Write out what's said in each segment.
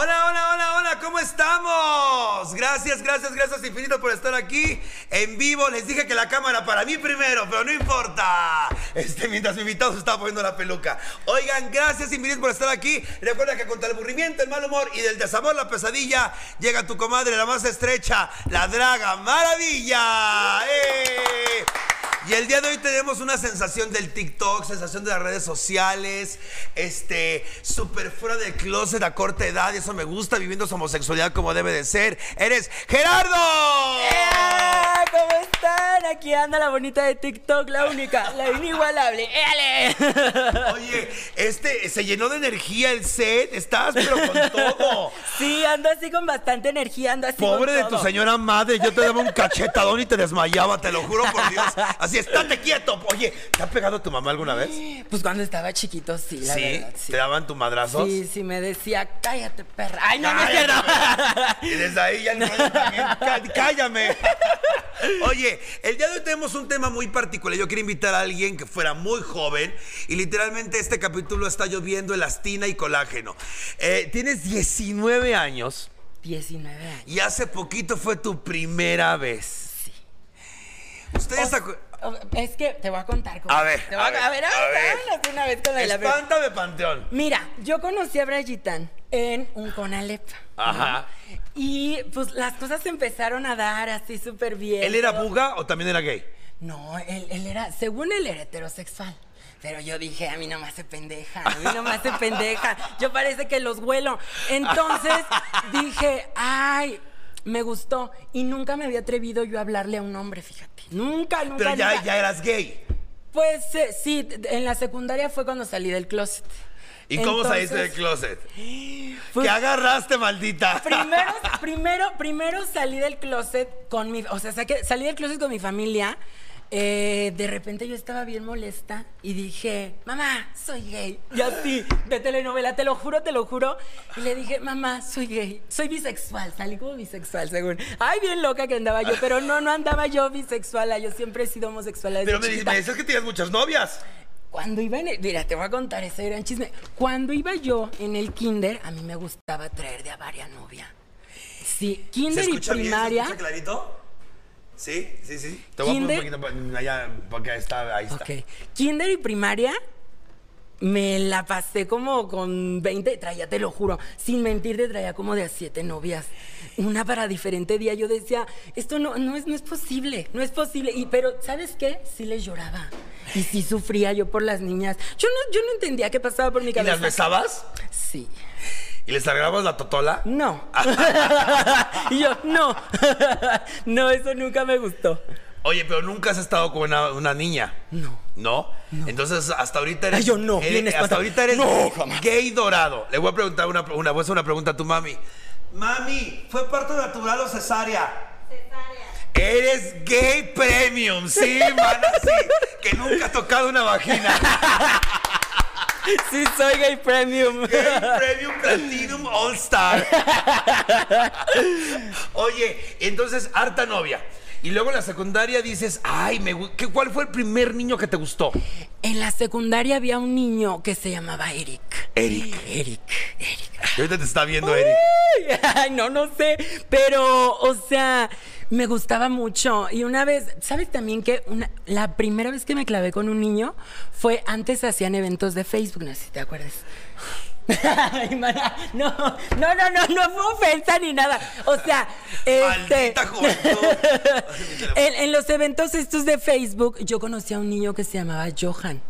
Hola, hola, hola, hola, ¿cómo estamos? Gracias, gracias, gracias infinito por estar aquí en vivo. Les dije que la cámara para mí primero, pero no importa. Este, mientras mi invitado se estaba poniendo la peluca. Oigan, gracias infinito por estar aquí. Recuerda que contra el aburrimiento, el mal humor y del desamor, la pesadilla, llega tu comadre, la más estrecha, la draga maravilla. ¡Eh! Y el día de hoy tenemos una sensación del TikTok, sensación de las redes sociales, este, súper fuera del closet a corta edad, y eso me gusta, viviendo su homosexualidad como debe de ser. ¡Eres Gerardo! ¡Eh! ¿Cómo están? Aquí anda la bonita de TikTok, la única, la inigualable. ¡Éale! Oye, este, se llenó de energía el set, estás pero con todo. Sí, ando así con bastante energía, ando así Pobre con de todo. tu señora madre, yo te daba un cachetadón y te desmayaba, te lo juro por Dios. Así, estate quieto. Oye, ¿te ha pegado tu mamá alguna vez? Pues cuando estaba chiquito, sí, la ¿Sí? verdad, sí. ¿Te daban tu madrazos? Sí, sí, me decía, cállate, perra. Ay, no, no Cállate, güey. Y desde ahí ya no también. Cá- Cállame. Oye, el día de hoy tenemos un tema muy particular. Yo quiero invitar a alguien que fuera muy joven y literalmente este capítulo está lloviendo elastina y colágeno. Eh, tienes 19 años 19 años. y hace poquito fue tu primera vez. Sí. Ustedes O- Es que te voy a contar. cómo- A ver, Te voy a ver, a ver, a a ver, ver. vámonos una vez con la de la Espántame, Panteón. Mira, yo conocí a Brayitán en un Conalep. Ajá. Y pues las cosas se empezaron a dar así súper bien. ¿Él era buga o también era gay? No, él, él era, según él era heterosexual. Pero yo dije, a mí no me hace pendeja, a mí no me hace pendeja. Yo parece que los vuelo. Entonces dije, ay, me gustó. Y nunca me había atrevido yo a hablarle a un hombre, fíjate. Nunca, nunca. Pero ya, nunca. ya eras gay. Pues eh, sí, en la secundaria fue cuando salí del closet. ¿Y cómo saliste del closet? pues, ¿Qué agarraste, maldita? Primero, primero, primero salí del closet con mi, o sea, saqué- salí del closet con mi familia. Eh, de repente yo estaba bien molesta y dije, mamá, soy gay. Y así, de telenovela, te lo juro, te lo juro. Y le dije, mamá, soy gay, soy bisexual. Salí como bisexual, según. Ay, bien loca que andaba yo, pero no, no andaba yo bisexual. Yo siempre he sido homosexual. desde Pero me, chiquita. me decías que tenías muchas novias. Cuando iba en el, mira, te voy a contar ese gran chisme. Cuando iba yo en el kinder, a mí me gustaba traer de a varias novias. Sí, ¿Se kinder y escucha bien? ¿Se primaria. escucha clarito? Sí, sí, sí. Te voy a poner un poquito allá, porque ahí está, ahí está. Ok. Kinder y primaria me la pasé como con 20, traía, te lo juro, sin mentirte, traía como de a siete novias. Una para diferente día. Yo decía, esto no, no, es, no es posible, no es posible. Y, pero, ¿sabes qué? Sí les lloraba. Y sí sufría yo por las niñas. Yo no, yo no entendía qué pasaba por mi ¿Y cabeza. las besabas? Sí. ¿Y les agarrabas la totola? No. y yo, no. no, eso nunca me gustó. Oye, pero nunca has estado con una, una niña. No. ¿No? Entonces, hasta ahorita eres. Ay, yo no, eres- hasta ahorita eres No, jamás. gay dorado. Le voy a preguntar una, una, voy a hacer una pregunta a tu mami. Mami, ¿fue parto natural o cesárea? Eres gay premium, sí, mana, sí. Que nunca has tocado una vagina. Sí, soy gay premium. Gay Premium Platinum All Star. Oye, entonces, harta novia. Y luego en la secundaria dices, ay, me, ¿qué, ¿cuál fue el primer niño que te gustó? En la secundaria había un niño que se llamaba Eric. Eric. Eric, Eric. Y ahorita te está viendo Eric. Ay, no, no sé. Pero, o sea, me gustaba mucho. Y una vez, ¿sabes también que una- la primera vez que me clavé con un niño fue antes hacían eventos de Facebook? No sé si te acuerdas. Ay, mana, no, no, no, no, no fue ofensa ni nada. O sea, este. En, en los eventos estos de Facebook, yo conocí a un niño que se llamaba Johan.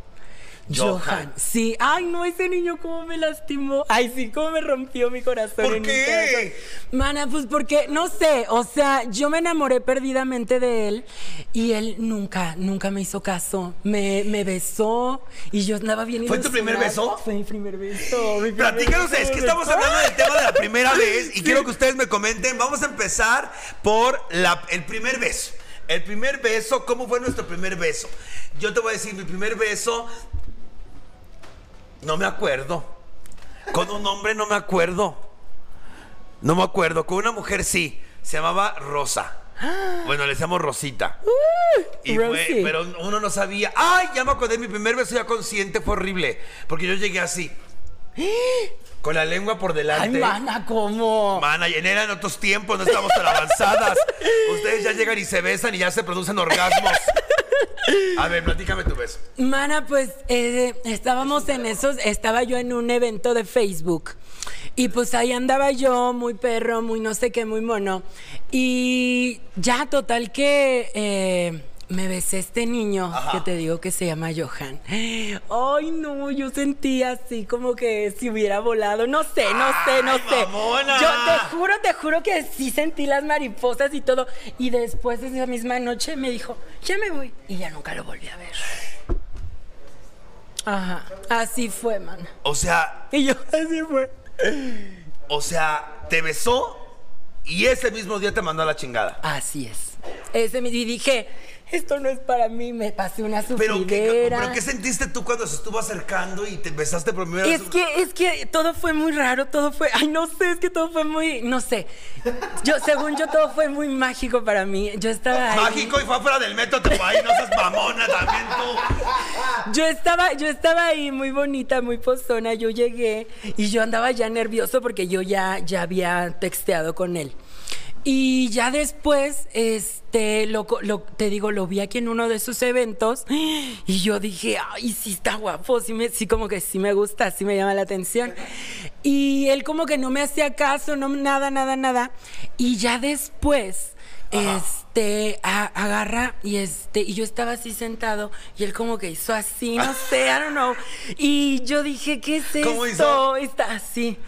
Johan. Sí, ay no, ese niño cómo me lastimó. Ay, sí, cómo me rompió mi corazón. ¿Por en qué? Mana, pues porque, no sé, o sea, yo me enamoré perdidamente de él y él nunca, nunca me hizo caso. Me, me besó y yo andaba bien ¿Fue tu primer beso? Fue mi primer beso. mi primer Platícanos, beso, es que estamos hablando del tema de la primera vez y quiero que ustedes me comenten. Vamos a empezar por la- el primer beso. El primer beso, ¿cómo fue nuestro primer beso? Yo te voy a decir, mi primer beso, no me acuerdo. Con un hombre no me acuerdo. No me acuerdo. Con una mujer sí. Se llamaba Rosa. Bueno, le decíamos Rosita. Y fue- pero uno no sabía. ¡Ay! Ya me acordé, mi primer beso ya consciente fue horrible. Porque yo llegué así. Con la lengua por Ay, delante. mana, ¿cómo? Mana, y en eran otros tiempos, no estamos tan avanzadas. Ustedes ya llegan y se besan y ya se producen orgasmos. A ver, platícame tu beso. Mana, pues eh, estábamos en esos, estaba yo en un evento de Facebook y pues ahí andaba yo, muy perro, muy no sé qué, muy mono. Y ya total que eh, me besé este niño Ajá. que te digo que se llama Johan. Ay, no, yo sentía así como que si hubiera volado, no sé, no sé, no Ay, sé. mamona. Yo te juro, te juro que sí sentí las mariposas y todo. Y después de esa misma noche me dijo, ya me voy. Y ya nunca lo volví a ver. Ajá, así fue, man. O sea, Y yo, así fue. o sea, te besó y ese mismo día te mandó a la chingada. Así es. Ese me y dije, esto no es para mí, me pasé una Pero ¿qué, sufridera. pero ¿qué sentiste tú cuando se estuvo acercando y te besaste por primera vez? Es que, es que todo fue muy raro, todo fue, ay, no sé, es que todo fue muy, no sé. Yo, según yo, todo fue muy mágico para mí. Yo estaba ahí. Mágico y fue afuera del metro, te ahí, no seas mamona también tú. Yo estaba, yo estaba ahí muy bonita, muy pozona. Yo llegué y yo andaba ya nervioso porque yo ya, ya había texteado con él. Y ya después, este, lo, lo- te digo, lo vi aquí en uno de sus eventos y yo dije, ay, sí está guapo, sí, me, sí como que sí me gusta, sí me llama la atención. Y él como que no me hacía caso, no, nada, nada, nada. Y ya después, este, a- agarra y este, y yo estaba así sentado y él como que hizo así, no sé, I don't know. Y yo dije, ¿qué es ¿Cómo esto? hizo? Está así.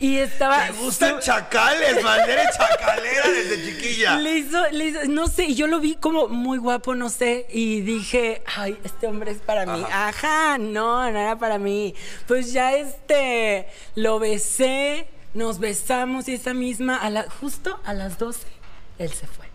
Y estaba... Te gustan chacales, bandera chacalera desde chiquilla. Le hizo, le hizo- no sé, y yo lo vi como muy guapo, no sé, y dije, ay, este hombre es para mí. Ajá, no, no era para mí. Pues ya este, lo besé, nos besamos y esa misma, a la, justo a las 12, él se fue.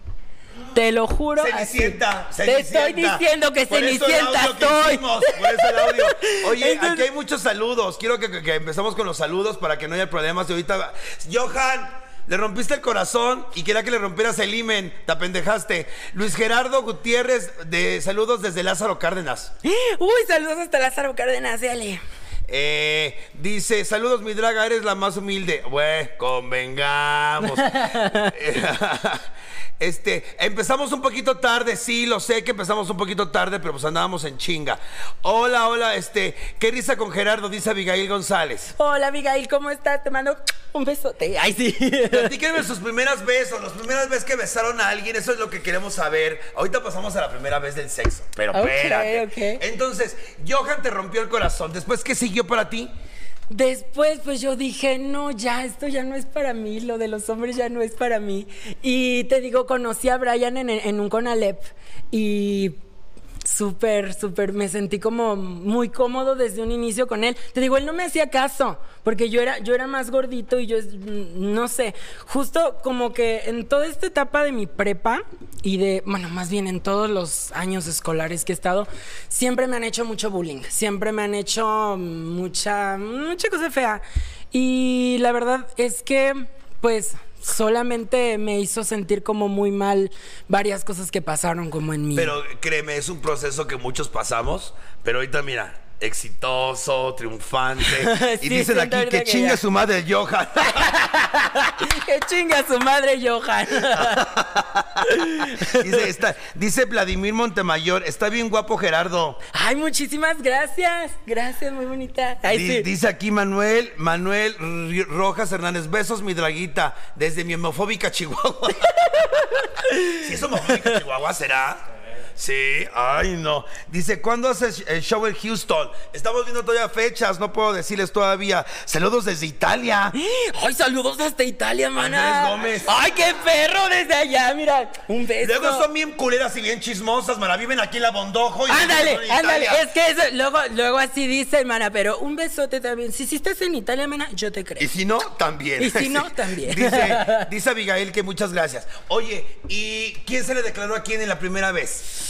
Te lo juro. así. Cenicienta, Te estoy Cenicienta. diciendo que Por eso el Cenicienta audio que estoy. hicimos, por eso el audio. Oye, Entonces- aquí hay muchos saludos. Quiero que, que- que empezamos con los saludos para que no haya problemas. Y ahorita, Johan, le rompiste el corazón y quería que le rompieras el imen. Te apendejaste. Luis Gerardo Gutiérrez, de saludos desde Lázaro Cárdenas. Uy, saludos hasta Lázaro Cárdenas, dale. Eh, dice, saludos mi draga, eres la más humilde. Güey, convengamos. Este, empezamos un poquito tarde, sí, lo sé que empezamos un poquito tarde, pero pues andábamos en chinga. Hola, hola, este, qué risa con Gerardo, dice Abigail González. Hola, Abigail, ¿cómo estás? Te mando un besote. Ay, sí. Platíquenme sus primeras besos, las primeras veces que besaron a alguien, eso es lo que queremos saber. Ahorita pasamos a la primera vez del sexo, pero Ok, espérate. Entonces, Johan te rompió el corazón, después, ¿qué siguió para ti? Después, pues yo dije, no, ya, esto ya no es para mí, lo de los hombres ya no es para mí. Y te digo, conocí a Brian en, en un Conalep y súper, súper, me sentí como muy cómodo desde un inicio con él. Te digo, él no me hacía caso, porque yo era, yo era más gordito y yo, mm, no sé, justo como que en toda esta etapa de mi prepa y de, bueno, más bien en todos los años escolares que he estado, siempre me han hecho mucho bullying, siempre me han hecho mucha, mucha cosa fea. Y la verdad es que, pues, solamente me hizo sentir como muy mal varias cosas que pasaron como en mí. Pero créeme, es un proceso que muchos pasamos, pero ahorita mira, exitoso, triunfante. y Sí, dicen siento aquí que que chinga ya. su madre Johan. que chinga su madre, Johan. dice, está- dice Vladimir Montemayor, está bien guapo Gerardo. Ay, muchísimas gracias. Gracias, muy bonita. Ay, Di- sí. Dice aquí Manuel, Manuel Rojas Hernández, besos mi draguita, desde mi homofóbica Chihuahua. si es homofóbica Chihuahua, ¿será? Sí, ay no. Dice, ¿cuándo haces el show en Houston? Estamos viendo todavía fechas, no puedo decirles todavía. Saludos desde Italia. Ay, saludos hasta Italia, mana. Andrés Gómez. Ay, qué perro desde allá, mira. Un beso. Luego son bien culeras y bien chismosas, mara. Viven aquí en la Bondojo. Y Ándale, ándale, es que eso, luego, luego así dice, hermana, pero un besote también. Si, si estás en Italia, hermana, yo te creo. Y si no, también. Y si no, también. Dice, dice Abigail que muchas gracias. Oye, ¿y quién se le declaró a quién en la primera vez?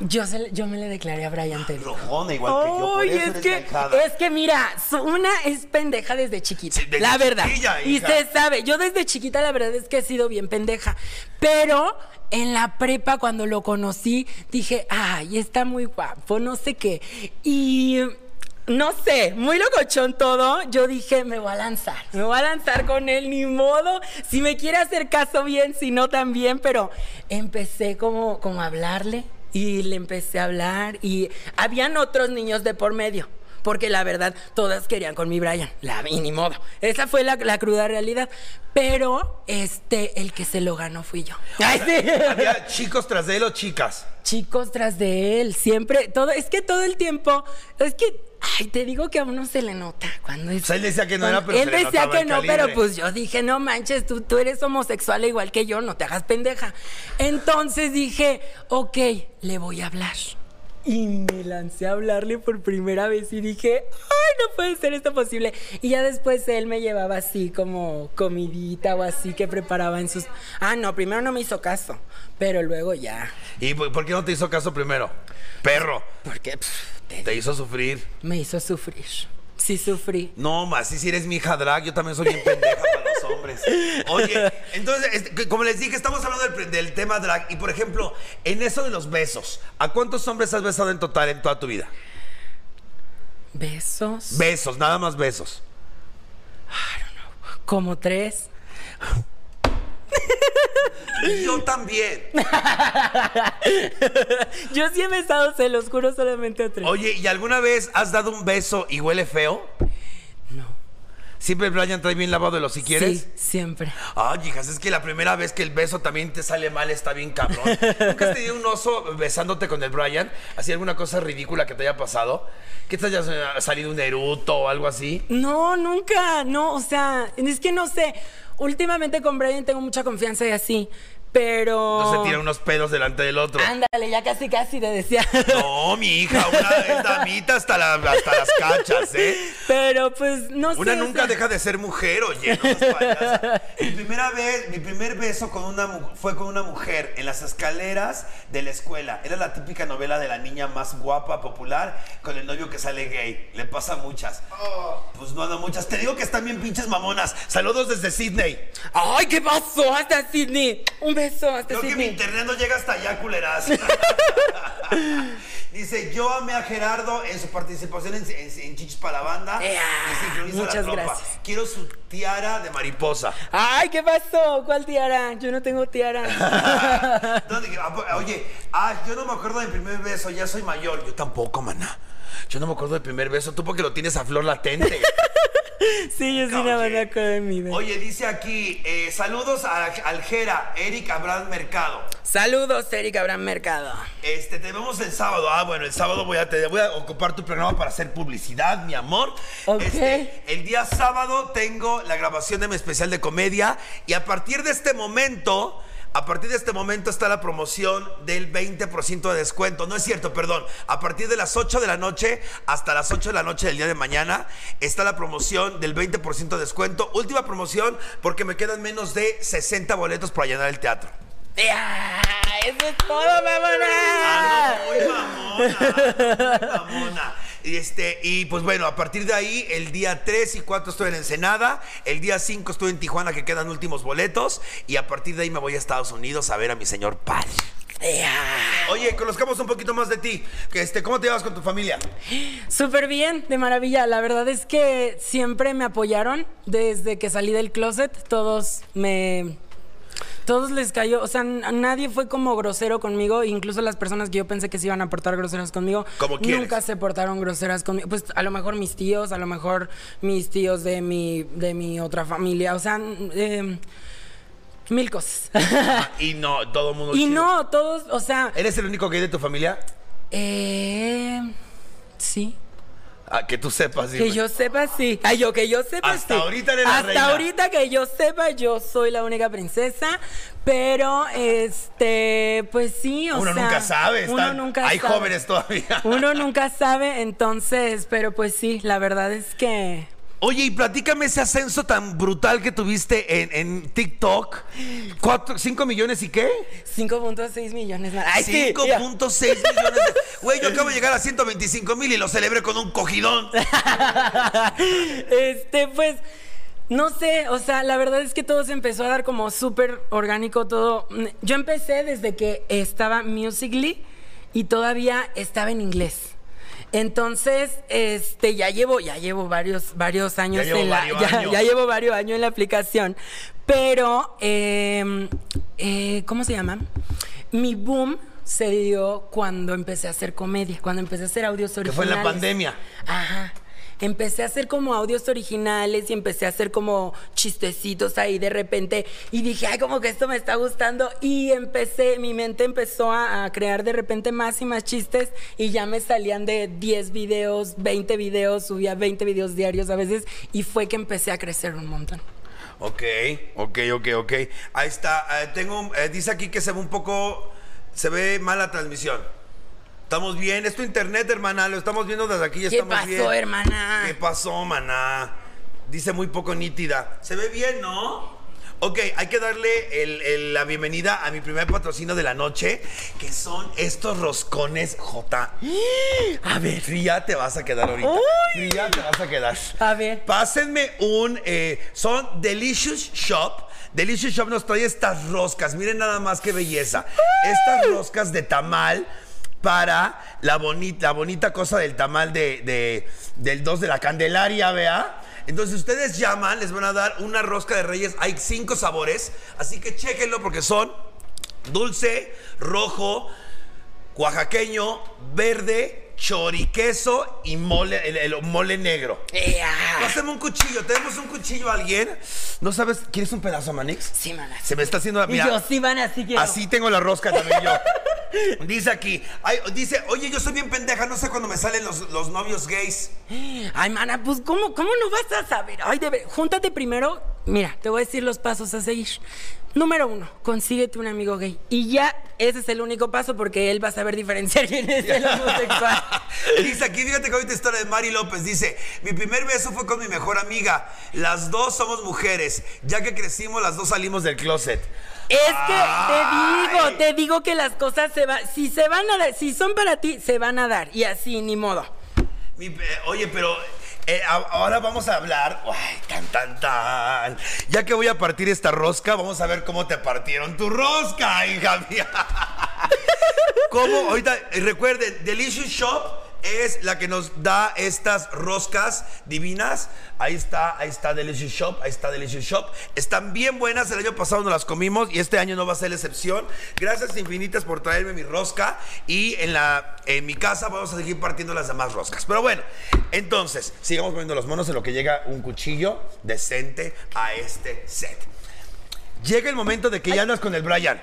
Yo, se yo me le declaré a Brian Taylor. Rojona, igual que yo. Por eso es eres que, es que mira, una es pendeja desde chiquita, Sí, desde la verdad. y se sabe, yo desde chiquita la verdad es que he sido bien pendeja, pero en la prepa cuando lo conocí dije, ay, está muy guapo, no sé qué. Y no sé, muy locochón todo. Yo dije, me voy a lanzar, me voy a lanzar con él, ni modo. Si me quiere hacer caso bien, si no también, pero empecé como, como a hablarle y le empecé a hablar y habían otros niños de por medio. Porque la verdad, todas querían con mi Brian. La vi, ni modo. Esa fue la, la cruda realidad. Pero este, el que se lo ganó fui yo. Ay, sí. ¿Había chicos tras de él o chicas? chicos tras de él, siempre, todo, es que todo el tiempo, es que, ay, te digo que a uno se le nota cuando es... O sea, él decía que no era, pero Él se le decía que el no, calibre. pero pues yo dije, no manches, tú, tú eres homosexual igual que yo, no te hagas pendeja. Entonces dije, ok, le voy a hablar. Y me lancé a hablarle por primera vez y dije, ay, no puede ser esto posible. Y ya después él me llevaba así como comidita o así que preparaba en sus... Ah, no, primero no me hizo caso, pero luego ya. ¿Y por qué no te hizo caso primero? Perro, Porque pff, te- te hizo sufrir. me hizo sufrir. Sí sufrí. No, más, si eres mi hija drag, yo también soy bien pendeja hombres. Oye, entonces, este, como les dije, estamos hablando del, del tema drag. Y por ejemplo, en eso de los besos, ¿a cuántos hombres has besado en total en toda tu vida? Besos. Besos, nada más besos. Como tres. Yo también. Yo sí he besado, se los juro, solamente a tres. Oye, ¿y alguna vez has dado un beso y huele feo? Siempre Brian trae bien lavado de los si quieres. Sí, siempre. Ay, hijas, es que la primera vez que el beso también te sale mal está bien cabrón. ¿Nunca has tenido un oso besándote con el Brian? ¿Así alguna cosa ridícula que te haya pasado? ¿Que te haya salido un eruto o algo así? No, nunca, no, o sea, es que no sé. Últimamente con Brian tengo mucha confianza y así, pero. No se tiran unos pedos delante del otro. Ándale, ya casi, casi te decía. No, mi hija, una damita hasta, la- hasta las cachas, ¿eh? Pero pues no sé. Una nunca sea, deja de ser mujer, oye, no. Mi primera vez, mi primer beso con una mu- fue con una mujer en las escaleras de la escuela. Era la típica novela de la niña más guapa, popular, con el novio que sale gay. Le pasa a muchas. Pues no, no muchas. Te digo que están bien pinches mamonas. Saludos desde Sydney. Ay, ¿qué pasó? Hasta Sydney. Un beso hasta Creo que mi internet no llega hasta allá, culeras. Dice, yo amé a Gerardo en su participación en, en, en Chichis para la banda. Y muchas gracias. Quiero su tiara de mariposa. Ay, ¿qué pasó? ¿Cuál tiara? Yo no tengo tiara. ¿Dónde? Ah, po- Oye, ah, yo no me acuerdo del primer beso, ya soy mayor. Yo tampoco, maná. Yo no me acuerdo del primer beso, tú porque lo tienes a flor latente. sí, yo sí Oye. no me acuerdo de mi. Oye, dice aquí, eh, saludos a Aljera, Eric Abraham Mercado. Saludos, Erika Abraham Mercado. Este, te vemos el sábado. Ah, bueno, el sábado voy a, te voy a ocupar tu programa para hacer publicidad, mi amor. Ok. Este, el día sábado tengo la grabación de mi especial de comedia y a partir de este momento... A partir de este momento está la promoción del 20% de descuento. No es cierto, perdón. A partir de las 8 de la noche hasta las 8 de la noche del día de mañana está la promoción del 20% de descuento. Última promoción porque me quedan menos de 60 boletos para llenar el teatro. ¡Eso es todo, mamona! Ah, no, muy mamona. Muy mamona. Y, este, y pues bueno, a partir de ahí, el día 3 y 4 estoy en Ensenada, el día 5 estoy en Tijuana, que quedan últimos boletos, y a partir de ahí me voy a Estados Unidos a ver a mi señor padre. Oye, conozcamos un poquito más de ti. Este, ¿Cómo te llevas con tu familia? Súper bien, de maravilla. La verdad es que siempre me apoyaron desde que salí del closet. Todos me. Todos les cayó, o sea, nadie fue como grosero conmigo, incluso las personas que yo pensé que se iban a portar groseras conmigo, nunca se portaron groseras conmigo. Pues a lo mejor mis tíos, a lo mejor mis tíos de mi, de mi otra familia, o sea, eh, mil cosas. Y no, todo el mundo. y chido. no, todos, o sea, ¿Eres el único gay de tu familia? eh, sí. Ah, que tú sepas. Que dime. yo sepa, sí. Ay, yo que yo sepa, Hasta sí. ahorita eres la Hasta reina. ahorita que yo sepa, yo soy la única princesa. Pero, este, pues sí, o Uno sea. nunca sabe. Uno están- nunca Hay sabe. jóvenes todavía. Uno nunca sabe, entonces, pero pues sí, la verdad es que. Oye, y platícame ese ascenso tan brutal que tuviste en, en TikTok. ¿Cuatro, ¿Cinco millones y qué? 5.6 millones más. Ay, sí, 5.6 millones. Güey, yo acabo de llegar a 125 mil y lo celebré con un cogidón. este, pues, no sé, o sea, la verdad es que todo se empezó a dar como súper orgánico, todo. Yo empecé desde que estaba Musically y todavía estaba en inglés. Entonces, este, ya llevo, ya llevo varios, varios años en la, varios ya, años. ya llevo varios años en la aplicación. Pero, eh, eh, ¿cómo se llama? Mi boom se dio cuando empecé a hacer comedia, cuando empecé a hacer audios Que originales. fue en la pandemia. Ajá. Empecé a hacer como audios originales y empecé a hacer como chistecitos ahí de repente y dije, ay, como que esto me está gustando y empecé, mi mente empezó a, crear de repente más y más chistes y ya me salían de 10 videos, 20 videos, subía 20 videos diarios a veces y fue que empecé a crecer un montón. Ok, ok, ok, ok. Ahí está. eh, tengo, eh, dice aquí que se ve un poco, se ve mal la transmisión. Estamos bien. Es tu internet, hermana. Lo estamos viendo desde aquí. Ya ¿Qué estamos pasó, bien. hermana? ¿Qué pasó, maná? Dice muy poco nítida. Se ve bien, ¿no? Ok, hay que darle el- el- la bienvenida a mi primer patrocinio de la noche, que son estos roscones J. A ver, fría te vas a quedar ahorita. Uy. Fría te vas a quedar. A ver. Pásenme un. eh, son Delicious Shop. Delicious Shop nos trae estas roscas. Miren nada más qué belleza. Estas roscas de tamal para la bonita, la bonita cosa del tamal de, de- del 2 de la Candelaria, vea. Entonces ustedes llaman, les van a dar una rosca de reyes. Hay cinco sabores, así que chéquenlo porque son dulce, rojo, oaxaqueño, verde, choriqueso y mole, el, el mole negro. ¡Ea! Pásame un cuchillo, tenemos un cuchillo a alguien. ¿No sabes? ¿Quieres un pedazo, Manix? Sí, mana. Se me está haciendo la Y mira, yo sí van así quiero. Así tengo la rosca también yo. Dice aquí, dice, oye, yo soy bien pendeja, no sé cuándo me salen los, los novios gays. Ay, mana, pues ¿cómo, cómo no vas a saber? Ay, debe, júntate primero. Mira, te voy a decir los pasos a seguir. Número uno, consíguete un amigo gay. Y ya ese es el único paso porque él va a saber diferenciar quién es el homosexual. Dice aquí, fíjate que ahorita historia de Mari López. Dice, mi primer beso fue con mi mejor amiga. Las dos somos mujeres. Ya que crecimos, las dos salimos del closet. Es que te digo, te digo que las cosas se van, si se van a dar, si son para ti, se van a dar. Y así, ni modo. Mi- eh, oye, pero eh, ahora vamos a hablar. Ay, tan, tan, tan. Ya que voy a partir esta rosca, vamos a ver cómo te partieron tu rosca, hija mía. ¿Cómo? Ahorita, eh, recuerden, Delicious Shop es la que nos da estas roscas divinas. Ahí está, ahí está Delicious Shop, ahí está Delicious Shop. Están bien buenas, el año pasado nos las comimos y este año no va a ser la excepción. Gracias infinitas por traerme mi rosca y en, la, en mi casa vamos a seguir partiendo las demás roscas. Pero bueno, entonces, sigamos poniendo los monos en lo que llega un cuchillo decente a este set. Llega el momento de que ya andas con el Brian.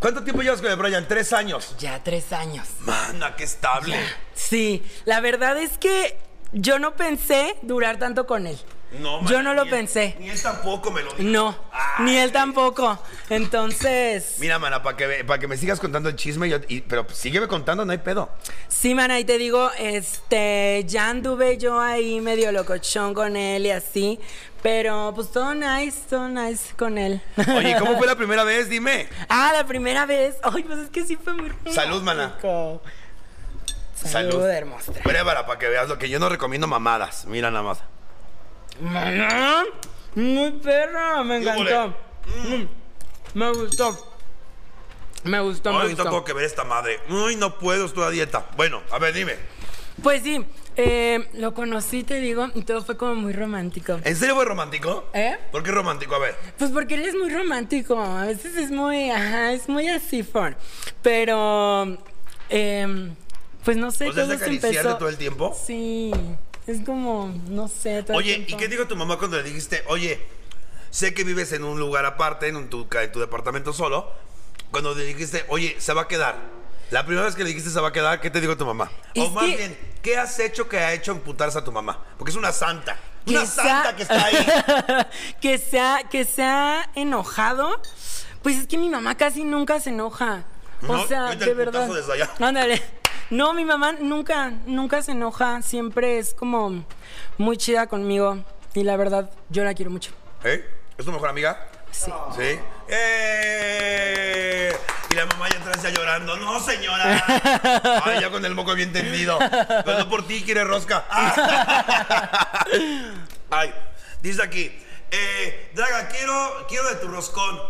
¿Cuánto tiempo llevas con el Brian? Tres años. Ya tres años. Mana, qué estable. Sí, la verdad es que yo no pensé durar tanto con él. No, yo mana, no lo ni él- pensé. Ni él tampoco me lo dijo. No, Ay. ni él tampoco. Entonces, Mira, mana, para que, ve- pa' que me sigas contando el chisme, yo- y- pero sígueme contando, no hay pedo. sí, man, ahí te digo, este, ya anduve yo ahí medio locochón con él y así, pero pues todo nice, todo nice con él. Oye, ¿cómo fue la primera vez? Dime. Ah, la primera vez. Ay, pues es que sí fue muy romántico. Salud, mana. Salud, hermosa. Pruébala para que veas lo que yo no recomiendo mamadas. Mira nada más. Muy perra, me encantó. Mm, Me gustó. Me gustó, me Ay, gustó. tengo que ver esta madre. Ay, no puedo, estoy a dieta. Bueno, a ver, dime. Pues sí, eh, lo conocí, te digo, y todo fue como muy romántico. ¿En serio fue romántico? ¿Eh? ¿Por qué romántico? A ver. Pues porque él es muy romántico, a veces es muy, ajá, es muy así, fun. Pero, em, pues no sé, O sea, ¿es todo se empezó. todo el tiempo? Sí, es como, no sé, todo Oye, ¿y qué dijo tu mamá cuando le dijiste, oye, sé que vives en un lugar aparte, en, un- tu, en tu departamento solo? Cuando le dijiste, oye, se va a quedar. La primera vez que le dijiste se va a quedar, ¿qué te dijo tu mamá? o más que- bien, ¿qué has hecho que ha hecho emputarse a tu mamá? Porque es una santa. Que Una sea- santa que está ahí. que sea, que se ha enojado. Pues es que mi mamá casi nunca se enoja. O No, sea, vete de verdad. Ándale. No, mi mamá nunca, nunca se enoja. Siempre es como muy chida conmigo. Y la verdad, yo la quiero mucho. ¿Eh? ¿Es tu mejor amiga? Sí. Sí. ¡Eh! Y la mamá ya atrás ya llorando. ¡No, señora! Ay, ya con el moco bien tendido. Pero no por ti, quiere rosca. Ay, dice aquí. Eh, Draga, quiero, quiero de tu roscón.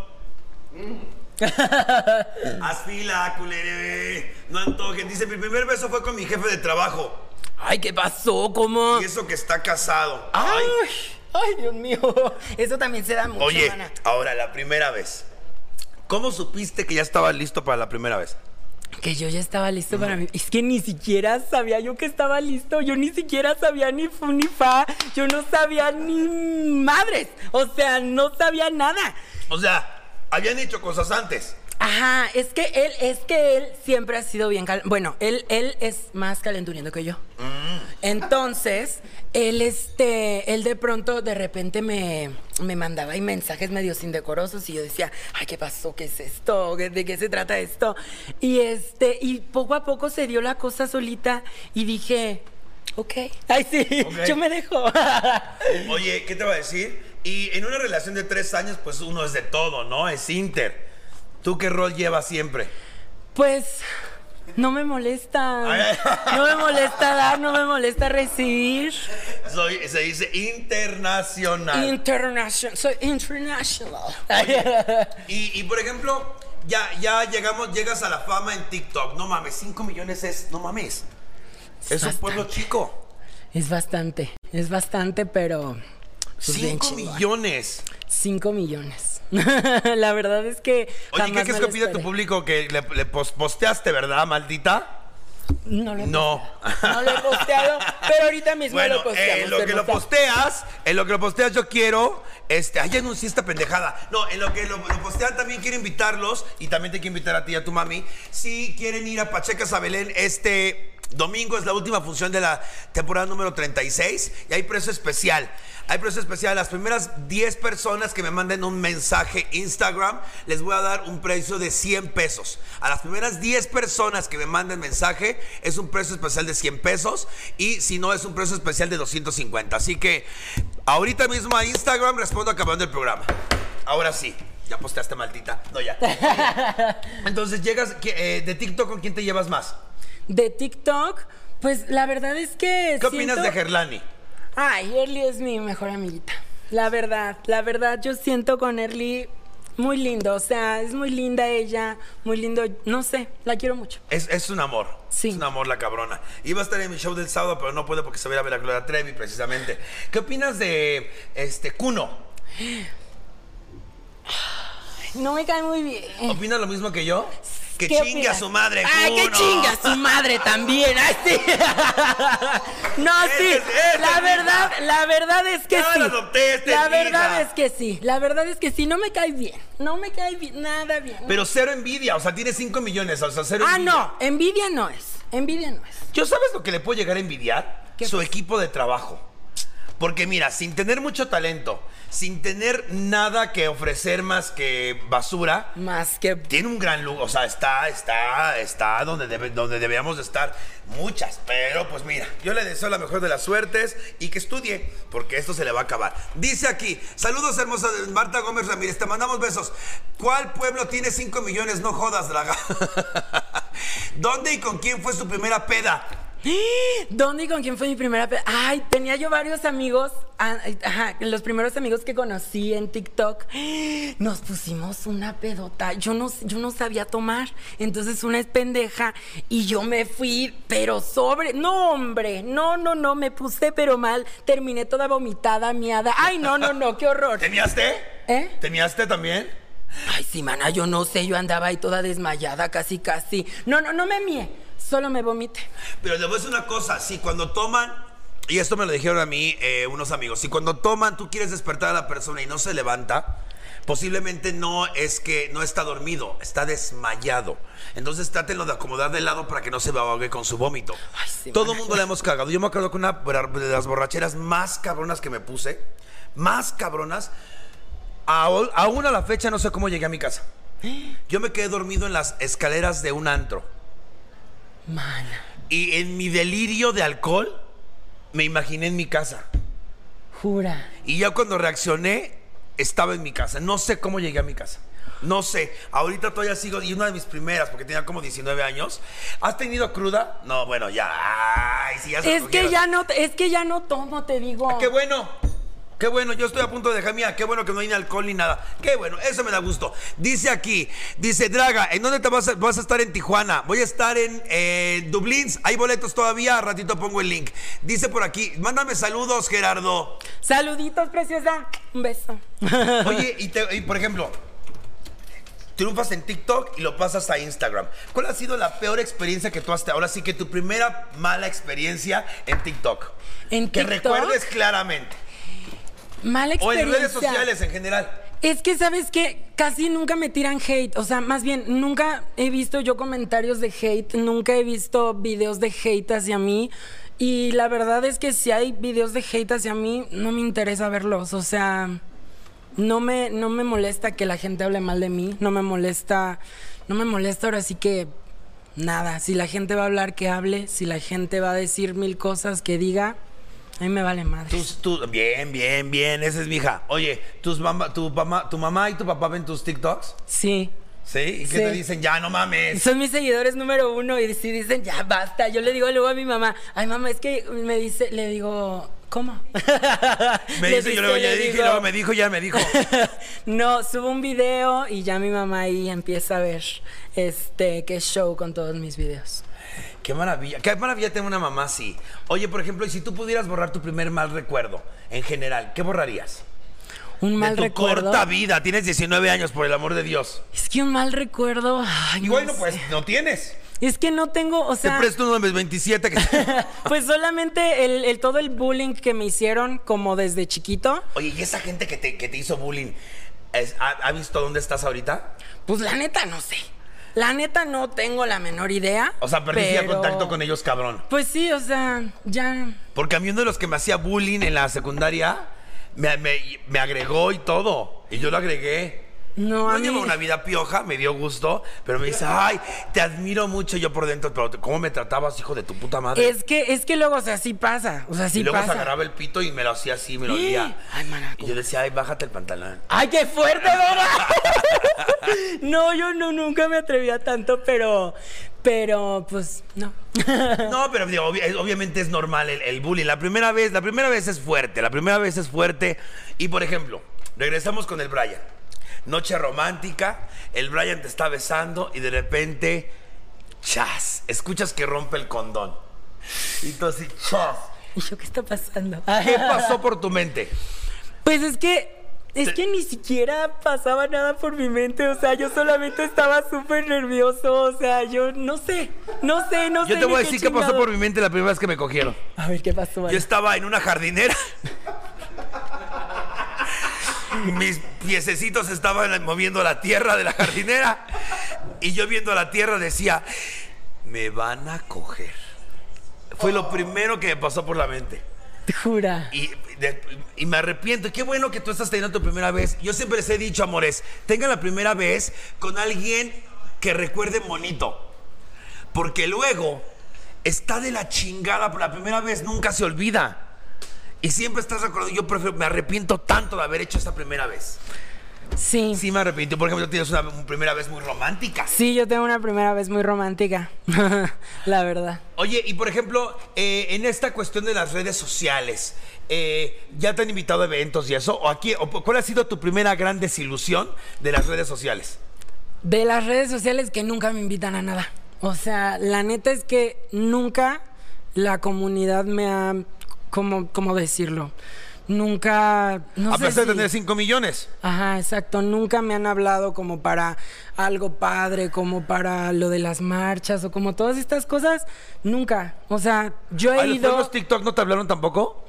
Haz fila, culere. No antojen. Dice, mi primer beso fue con mi jefe de trabajo. Ay, ¿qué pasó? ¿Cómo? Y eso que está casado. Ay, ay, Dios mío. Eso también se da mucho, Oye, mana. ahora la primera vez. ¿Cómo supiste que ya estaba listo para la primera vez? Que yo ya estaba listo para mí. Es que ni siquiera sabía yo que estaba listo. Yo ni siquiera sabía ni fu ni fa. Yo no sabía ni madres. O sea, no sabía nada. O sea, habían hecho cosas antes. Ajá, es que él, es que él siempre ha sido bien cal... Bueno, él, él es más calenturiento que yo. Entonces, él este, él de pronto, de repente me, me mandaba mensajes medio indecorosos y yo decía, ay, ¿qué pasó? ¿Qué es esto? ¿De qué se trata esto? Y este, y poco a poco se dio la cosa solita y dije, ok. Ay, sí, yo me dejo. Oye, ¿qué te va a decir? Y en una relación de tres años, pues uno es de todo, ¿no? Es Inter. ¿Tú qué rol llevas siempre? Pues no me molesta. No me molesta dar, no me molesta recibir. Soy, se dice internacional. International, soy international. y, y, por ejemplo, ya, ya llegamos, llegas a la fama en TikTok. No mames, 5 millones es, no mames. Es un pueblo chico. Es bastante, es bastante, pero. Pues, bien 5 chingón. millones. Cinco millones. La verdad es que. Oye, ¿qué crees que opina tu público que le, le pos- posteaste, verdad, maldita? No lo he No. No lo he posteado, pero ahorita mismo Bueno, lo posteamos. en lo que lo posteas, en lo que lo posteas yo quiero, este, ay, anuncié esta pendejada. No, en lo que lo, lo postean también quiero invitarlos y también te quiero invitar a ti y a tu mami. Si quieren ir a Pachecas a Belén este domingo es la última función de la temporada número 36 y hay precio especial. Hay precio especial. Las primeras 10 personas que me manden un mensaje Instagram, les voy a dar un precio de 100 pesos. A las primeras 10 personas que me manden mensaje, es un precio especial de 100 pesos. Y si no, es un precio especial de 250. Así que ahorita mismo a Instagram respondo acabando el programa. Ahora sí. Ya posteaste maldita. No, ya. Entonces llegas ¿qué, eh, de TikTok con quién te llevas más. De TikTok, pues la verdad es que. ¿Qué opinas de Gerlani? Ay, Erly es mi mejor amiguita. La verdad, la verdad, yo siento con Erly muy lindo. O sea, es muy linda ella, muy lindo. No sé, la quiero mucho. Es, es un amor. Sí. Es un amor la cabrona. Iba a estar en mi show del sábado, pero no puede porque se va a ir a ver a Gloria Trevi, precisamente. ¿Qué opinas de este Kuno? No me cae muy bien. ¿Opinas lo mismo que yo? Que ¿Qué chingue a opinas? su madre, ¡Ay, que chinga a su madre también! ¡Ay, sí! No, sí. Ese es- ese La verdad, la verdad es que Ya sí. adopté, este La verdad es que sí. La verdad es que sí. No me cae bien. No me cae bien. Nada bien. Pero cero envidia, o sea, tiene 5 millones, o sea, cero Ah, envidia. no. Envidia no es. Envidia no es. ¿Yo sabes lo que le puedo llegar a envidiar? ¿Qué Su pasa? equipo de trabajo. Porque mira, sin tener mucho talento, sin tener nada que ofrecer más que basura, Más que. tiene un gran lugar, o sea, está, está, está donde, debe- donde debíamos de estar. Muchas, pero pues mira, yo le deseo la mejor de las suertes y que estudie, porque esto se le va a acabar. Dice aquí, saludos hermosa de Marta Gómez Ramírez, te mandamos besos. ¿Cuál pueblo tiene 5 millones? No jodas, draga. ¿Dónde y con quién fue su primera peda? ¿Dónde y con quién fue mi primera Ay, tenía yo varios amigos. ah, Ajá, los primeros amigos que conocí en TikTok. Nos pusimos una pedota. Yo no, yo no sabía tomar. Entonces una es pendeja. Y yo me fui, pero sobre. No, hombre. No, no, no. Me puse, pero mal. Terminé toda vomitada, miada. Ay, no, no, no. Qué horror. ¿Tenías té? ¿Eh? ¿Tenías té también? Ay, sí, mana, yo no sé. Yo andaba ahí toda desmayada, casi, casi. No, no, no me mié. Solo me vomité. Pero le voy a decir una cosa, si cuando toman, y esto me lo dijeron a mí eh, unos amigos, si cuando toman tú quieres despertar a la persona y no se levanta, posiblemente no es que no está dormido, está desmayado. Entonces trátenlo de acomodar de lado para que no se ahogue con su vómito. Ay, sí, Todo el mundo le hemos cagado. Yo me acuerdo que una de las borracheras más cabronas que me puse, más cabronas, aún a la fecha no sé cómo llegué a mi casa. Yo me quedé dormido en las escaleras de un antro. Y en mi delirio de alcohol, me imaginé en mi casa. jura. Y ya cuando reaccioné, estaba en mi casa. No sé cómo llegué a mi casa. No sé. Ahorita todavía sigo. Y una de mis primeras, porque tenía como 19 años. ¿Has tenido cruda? No, bueno, ya. Ay, sí, ya se Es que ya no, es que ya no tomo, te digo. Ah, Qué bueno. Qué bueno, yo estoy a punto de dejar mía. Qué bueno que no hay ni alcohol ni nada. Qué bueno, eso me da gusto. Dice aquí, dice Draga, ¿en dónde te vas a, vas a estar en Tijuana? Voy a estar en eh, Dublín. Hay boletos todavía. A ratito pongo el link. Dice por aquí, mándame saludos, Gerardo. Saluditos, preciosa. Un beso. Oye, y, te- y por ejemplo, triunfas en TikTok y lo pasas a Instagram. ¿Cuál ha sido la peor experiencia que tú has tenido? Ahora sí que tu primera mala experiencia en TikTok. ¿En que TikTok? recuerdes claramente. Mala O en redes sociales en general. Es que, ¿sabes qué? Casi nunca me tiran hate. O sea, más bien, nunca he visto yo comentarios de hate. Nunca he visto videos de hate hacia mí. Y la verdad es que si hay videos de hate hacia mí, no me interesa verlos. O sea, no me, no me molesta que la gente hable mal de mí. No me molesta. No me molesta ahora sí que. Nada. Si la gente va a hablar, que hable. Si la gente va a decir mil cosas, que diga. A mí me vale madre. Tus- tu- bien, bien, bien. Esa es mi hija. Oye, tus mamá, tu, mamá, ¿tu mamá y tu papá ven tus TikToks? Sí. ¿Sí? ¿Y qué Sí. te dicen? Ya, no mames. Son mis seguidores número uno y si dicen, ya basta, yo le digo luego a mi mamá, ay mamá, es que me dice, le digo, ¿cómo? Me Le dice, yo luego dice, ya le dije, y digo, luego me dijo, ya me dijo. no, subo un video y ya mi mamá ahí empieza a ver este qué show con todos mis videos. Qué maravilla, qué maravilla tener una mamá así. Oye, por ejemplo, y si tú pudieras borrar tu primer mal recuerdo, en general, ¿qué borrarías? Un mal de tu recuerdo. corta vida, tienes 19 años, por el amor de Dios. Es que un mal recuerdo. Ay, no sé. pues no tienes. Es que no tengo, o Te sea. presto uno de mis 27 que... pues solamente el, el- todo el bullying que me hicieron como desde chiquito. Oye, ¿y esa gente que te, que te hizo bullying, ha visto dónde estás ahorita? Pues la neta no sé. La neta no tengo la menor idea. O sea, perdiste pero- contacto con ellos, cabrón. Pues sí, o sea, ya. Porque a mí uno de los que me hacía bullying en la secundaria me, me- me agregó y todo. Y yo lo agregué. No, No llevo una vida pioja, me dio gusto, pero me dice, ay, te admiro mucho yo por dentro, pero ¿cómo me tratabas, hijo de tu puta madre? Es que, es que luego, o sea, sí pasa. O sea, sí y luego se pasa. agarraba el pito y me lo hacía así, me lo olía. Ay, manaco. Y yo decía, ay, bájate el pantalón. ¡Ay, qué fuerte, Dora! no, yo no, nunca me atrevía tanto, pero. Pero, pues, no. No, pero digo, obviamente es normal el, el bullying. La primera vez, la primera vez es fuerte, la primera vez es fuerte. Y por ejemplo, regresamos con el Brian. Noche romántica, el Brian te está besando y de repente, chas, escuchas que rompe el condón. Y tú así, chas. ¿Y yo qué está pasando? ¿Qué pasó por tu mente? Pues es que. Es que ni siquiera pasaba nada por mi mente, o sea, yo solamente estaba súper nervioso, o sea, yo no sé, no sé, no sé. Yo te voy a decir qué pasó por mi mente la primera vez que me cogieron. A ver, ¿qué pasó? Yo Vale? estaba en una jardinera. Mis piececitos estaban moviendo la tierra de la jardinera. Y yo viendo la tierra decía, me van a coger. Fue lo primero que me pasó por la mente. Jura. Y, de- y me arrepiento. Y qué bueno que tú estás teniendo tu primera vez. Yo siempre les he dicho, amores, tengan la primera vez con alguien que recuerde bonito. Porque luego está de la chingada. Por la primera vez nunca se olvida. Y siempre estás recordando. Yo prefiero, me arrepiento tanto de haber hecho esta primera vez. Sí. Sí, me arrepiento. Por ejemplo, tienes una, una primera vez muy romántica. Sí, yo tengo una primera vez muy romántica, la verdad. Oye, y por ejemplo, eh, en esta cuestión de las redes sociales, eh, ¿ya te han invitado a eventos y eso? ¿O aquí, o ¿Cuál ha sido tu primera gran desilusión de las redes sociales? De las redes sociales que nunca me invitan a nada. O sea, la neta es que nunca la comunidad me ha, ¿cómo, cómo decirlo? Nunca, no a sé pesar de tener 5 millones. Ajá, exacto. Nunca me han hablado como para algo padre, como para lo de las marchas o como todas estas cosas. Nunca. O sea, yo he ¿A los ido. juegos TikTok no te hablaron tampoco?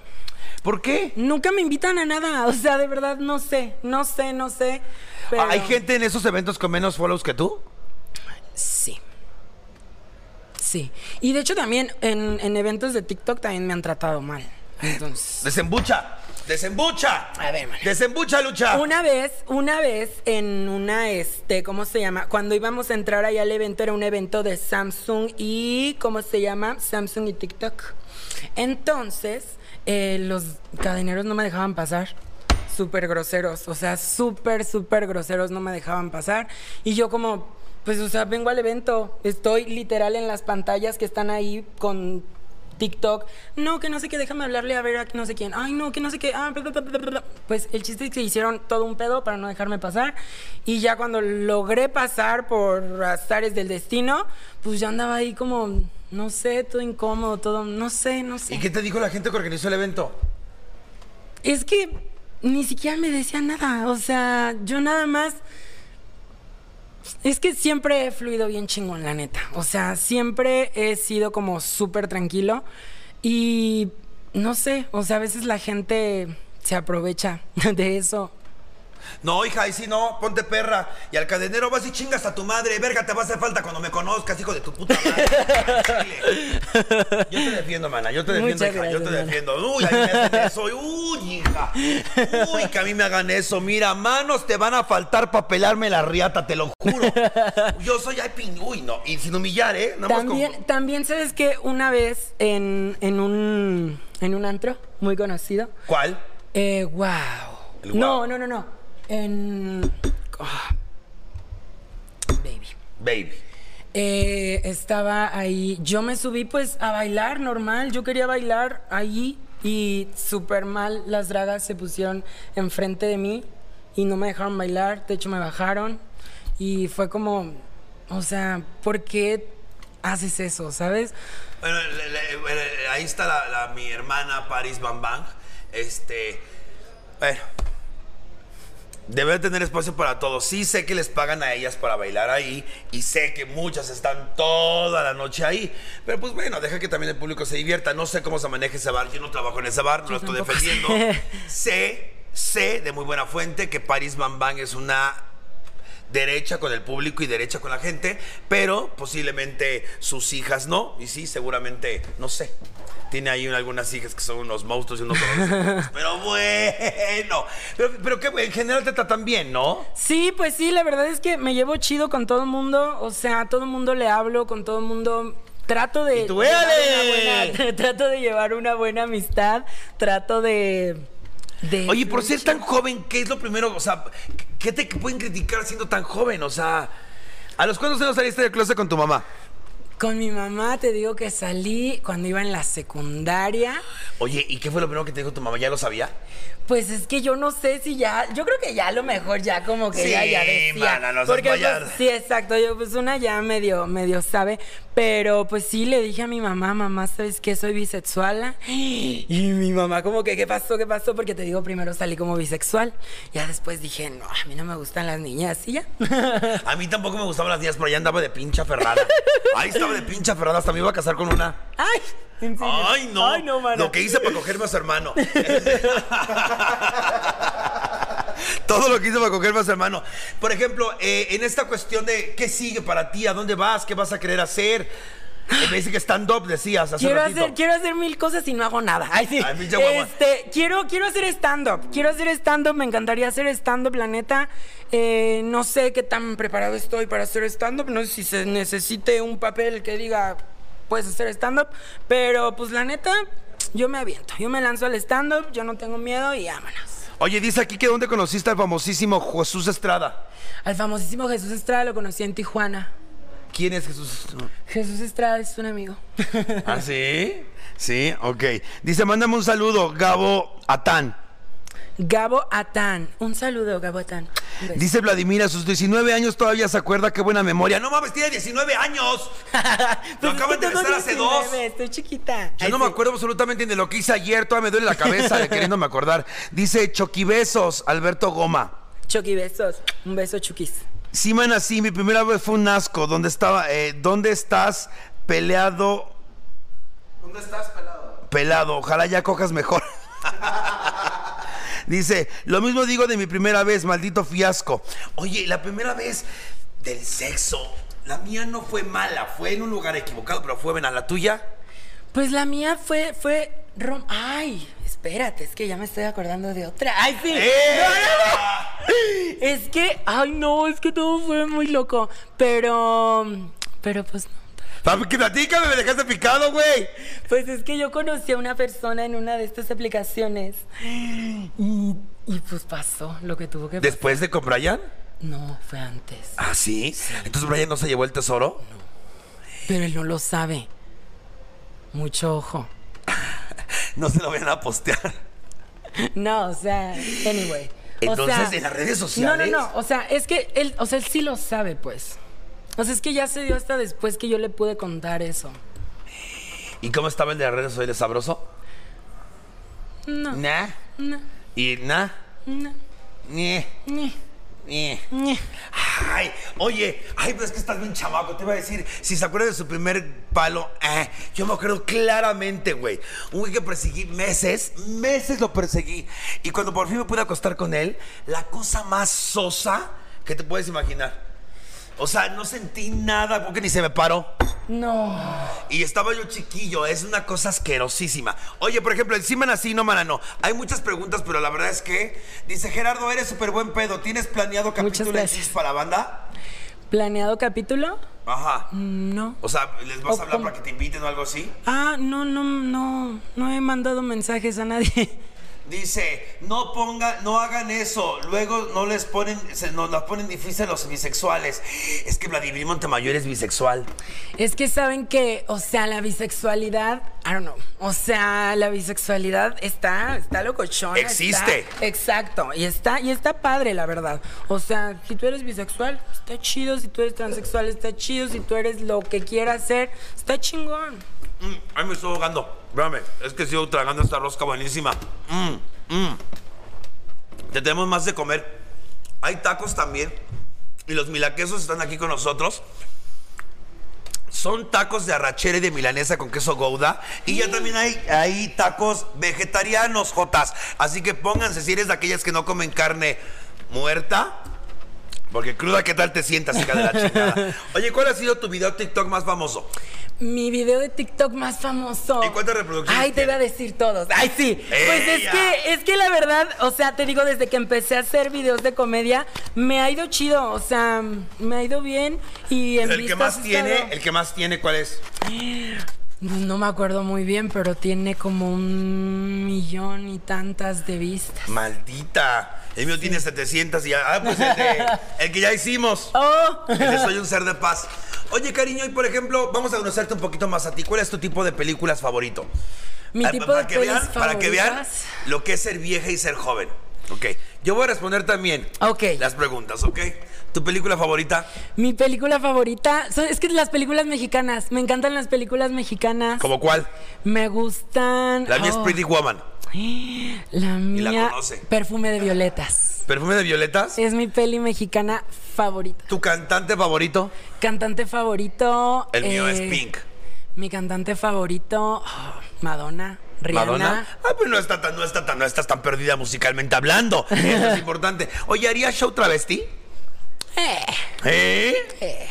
¿Por qué? Nunca me invitan a nada. O sea, de verdad no sé, no sé, no sé. Pero... ¿Hay gente en esos eventos con menos follows que tú? Sí. Sí. Y de hecho también en, en eventos de TikTok también me han tratado mal. Entonces. Desembucha, desembucha. A ver, María. Desembucha, lucha. Una vez, una vez en una, este, ¿cómo se llama? Cuando íbamos a entrar allá al evento, era un evento de Samsung y, ¿cómo se llama? Samsung y TikTok. Entonces, eh, los cadeneros no me dejaban pasar. Súper groseros, o sea, súper, súper groseros, no me dejaban pasar. Y yo como, pues, o sea, vengo al evento, estoy literal en las pantallas que están ahí con TikTok. No, que no sé qué, déjame hablarle a ver a no sé quién. Ay, no, que no sé qué. Ah, bla, bla. Pues el chiste es que hicieron todo un pedo para no dejarme pasar. Y ya cuando logré pasar por azares del destino, pues ya andaba ahí como, no sé, todo incómodo, todo, no sé, no sé. ¿Y qué te dijo la gente que organizó el evento? Es que ni siquiera me decía nada. O sea, yo nada más. Es que siempre he fluido bien chingón, la neta. O sea, siempre he sido como súper tranquilo. Y no sé, o sea, a veces la gente se aprovecha de eso. No, hija, y si no, ponte perra. Y al cadenero vas y chingas a tu madre. Verga, te va a hacer falta cuando me conozcas, hijo de tu puta madre. Yo te defiendo, mana. Yo te defiendo, Muchas hija. yo te mana. defiendo. Uy, a mí me hacen eso. Uy, hija. Uy, que a mí me hagan eso. Mira, manos te van a faltar para pelarme la riata, te lo juro. Yo soy ay, pin. Uy, no. Y sin humillar, ¿eh? Nada más También, con- también sabes que una vez en, en un en un antro muy conocido. ¿Cuál? Eh, wow. El No, no, no, no. En. ah, baby. Baby. Eh, estaba ahí. Yo me subí pues a bailar normal. Yo quería bailar ahí y súper mal las dragas se pusieron enfrente de mí y no me dejaron bailar. De hecho, me bajaron y fue como, o sea, ¿por qué haces eso? ¿Sabes? Bueno, le- le- bueno, ahí está la, la- mi hermana Paris Bambang. Este. Bueno. Debe tener espacio para todos. Sí sé que les pagan a ellas para bailar ahí y sé que muchas están toda la noche ahí. Pero pues bueno, deja que también el público se divierta. No sé cómo se maneja ese bar. Yo no trabajo en ese bar, no lo estoy defendiendo. sé. Sé, sé de muy buena fuente que Paris Bambang es una derecha con el público y derecha con la gente, pero posiblemente sus hijas no, y sí, seguramente, no sé. Tiene ahí algunas hijas que son unos monstruos y unos. Pero bueno, pero, pero que en general te tratan bien, ¿no? Sí, pues sí, la verdad es que me llevo chido con todo el mundo, o sea, a todo el mundo le hablo, con todo el mundo trato de ¡Y tú, llevar éale! una buena- trato de llevar una buena amistad, trato de, de Oye, por ser tan joven, ¿qué es lo primero? O sea, ¿qué te pueden criticar siendo tan joven? O sea, ¿a los cuántos años saliste del closet con tu mamá? con mi mamá te digo que salí cuando iba en la secundaria. Oye, ¿y qué fue lo primero que te dijo tu mamá? ¿Ya lo sabía? Pues es que yo no sé si ya, yo creo que ya a lo mejor ya como que Sí, ya, ya decía. mana, no porque pues, sí, exacto, yo pues una ya medio, medio sabe, pero pues sí le dije a mi mamá, mamá, ¿sabes qué? Soy bisexual. Y mi mamá como que, ¿qué pasó? ¿Qué pasó? Porque te digo, primero salí como bisexual, ya después dije, no, a mí no me gustan las niñas, y ya. A mí tampoco me gustaban las niñas, pero ya andaba de pincha ferrada. Ahí estaba de pincha ferrada, hasta me iba a casar con una. Ay, ¿en serio? Ay, no. Ay, no, mana. Lo que hice para cogerme a su hermano. Todo lo que hice para cogerme a su hermano. Por ejemplo, eh, en esta cuestión de qué sigue para ti, a dónde vas, qué vas a querer hacer. Eh, me dice que stand-up, decías hace Quiero ratito. hacer, quiero hacer mil cosas y no hago nada. Ay, sí. Ay, este, quiero, quiero hacer stand-up. Quiero hacer stand-up. Me encantaría hacer stand-up, la neta. Eh, no sé qué tan preparado estoy para hacer stand-up. No sé si se necesite un papel que diga, puedes hacer stand-up. Pero, pues, la neta, yo me aviento. Yo me lanzo al stand-up. Yo no tengo miedo y vámonos. Oye, dice aquí que dónde conociste al famosísimo Jesús Estrada. Al famosísimo Jesús Estrada lo conocí en Tijuana. ¿Quién es Jesús? Jesús Estrada es un amigo. ¿Ah, sí? Sí, ok. Dice, mándame un saludo, Gabo Atán. Gabo Atán. Un saludo, Gabo Atán. Dice Vladimir, a sus 19 años todavía se acuerda, qué buena memoria. No mames, tiene 19 años. Pues acaban de besar hace dos. 19, Estoy chiquita. Yo Ay, no me acuerdo absolutamente de lo que hice ayer, todavía me duele la cabeza de queriéndome acordar. Dice Choquibesos, Alberto Goma. Chucky, besos. Un beso, Chukis. Sí, man, así, mi primera vez fue un asco. ¿Dónde estaba? Eh, ¿Dónde estás peleado? ¿Dónde estás, pelado? Pelado, ojalá ya cojas mejor. Dice, lo mismo digo de mi primera vez, maldito fiasco. Oye, la primera vez del sexo, la mía no fue mala, fue en un lugar equivocado, pero fue buena. ¿La tuya? Pues la mía fue, fue rom- Ay, espérate, es que ya me estoy acordando de otra. Ay, sí. ¡Eh! No, no, no. Es que, ay, no, es que todo fue muy loco. Pero, pero pues no. Platícame, me dejaste picado, güey. Pues es que yo conocí a una persona en una de estas aplicaciones. Y, y pues pasó lo que tuvo que pasar. ¿Después de con Brian? No, fue antes. ¿Ah, sí? Entonces Brian no se llevó el tesoro. Pero él no lo sabe. mucho ojo. No se lo vayan a postear. No, o sea, anyway. O Entonces, sea, en las redes No, sociales. no, no. O sea, es que él, o sea, él sí lo sabe, pues. O sea, es que ya se dio hasta después que yo le pude contar eso. ¿Y cómo estaba el de las redes sociales? ¿Sabroso? No, Nah. no, ¿Y nah? no, Ñe. ni, Ñe. ni. Ay, oye, ay, pero es que estás bien chamaco. Te iba a decir, si se acuerda de su primer palo, eh, yo me acuerdo claramente, güey. Un güey que perseguí meses, meses lo perseguí. Y cuando por fin me pude acostar con él, la cosa más sosa que te puedes imaginar. O sea, no sentí nada porque ni se me paró. No. Y estaba yo chiquillo, es una cosa asquerosísima. Oye, por ejemplo, encima así, no mana, no. Hay muchas preguntas, pero la verdad es que, dice Gerardo, eres súper buen pedo. ¿Tienes planeado capítulo. Chis para la banda? ¿Planeado capítulo? Ajá. No. O sea, ¿les vas ¿O a hablar para que te inviten o algo así? Ah, no, no, no. No he mandado mensajes a nadie. Dice, no pongan, no hagan eso. Luego no les ponen, se nos las ponen difícil los bisexuales. Es que Vladimir Montemayor es bisexual. Es que saben que, o sea, la bisexualidad, I don't know. O sea, la bisexualidad está, está locochona. Existe. está- exacto. Y está, y está padre, la verdad. O sea, si tú eres bisexual, está chido. Si tú eres transexual, está chido. Si tú eres lo que quieras ser, está chingón. Mm, ay, me estoy ahogando. Espérame, es que sigo tragando esta rosca buenísima. Mm, mm. Te tenemos más de comer. Hay tacos también. Y los milaquesos están aquí con nosotros. Son tacos de arrachera y de milanesa con queso gouda. Y ya también hay, hay tacos vegetarianos, Jotas. Así que pónganse si eres de aquellas que no comen carne muerta. Porque cruda, ¿qué tal te sientas, hija de la chingada? Oye, ¿cuál ha sido tu video TikTok más famoso? Mi video de TikTok más famoso. ¿Y cuántas reproducciones Ay, te iba a decir todos. Ay, sí. Pues es que, es que la verdad, o sea, te digo, desde que empecé a hacer videos de comedia, me ha ido chido. O sea, me ha ido bien. Y en El que más tiene, estado- el que más tiene, ¿cuál es? No me acuerdo muy bien, pero tiene como un millón y tantas de vistas. Maldita. El mío tiene 700 y ya. Ah, pues el, de- el que ya hicimos. ¡Oh! El de Soy un ser de paz. Oye, cariño, y por ejemplo, vamos a conocerte un poquito más a ti. ¿Cuál es tu tipo de películas favorito? Mi Ah, tipo para de que pelis vean, Para que vean lo que es ser vieja y ser joven. Ok. Yo voy a responder también Ok. las preguntas, ¿ok? ¿Tu película favorita? Mi película favorita, son- es que las películas mexicanas, me encantan las películas mexicanas. ¿Como cuál? Me gustan. La mía es oh, Pretty Woman. La la mía, conoce. Perfume de violetas. ¿Perfume de violetas? Es mi peli mexicana favorita. ¿Tu cantante favorito? Cantante favorito. El mío es eh, Pink. Mi cantante favorito, oh, Madonna, Rihanna. ¿Madonna? Ah, pues no está tan, no está tan, no estás tan perdida musicalmente hablando. Eso es importante. Oye, ¿harías show travesti? Eh, ¿Eh?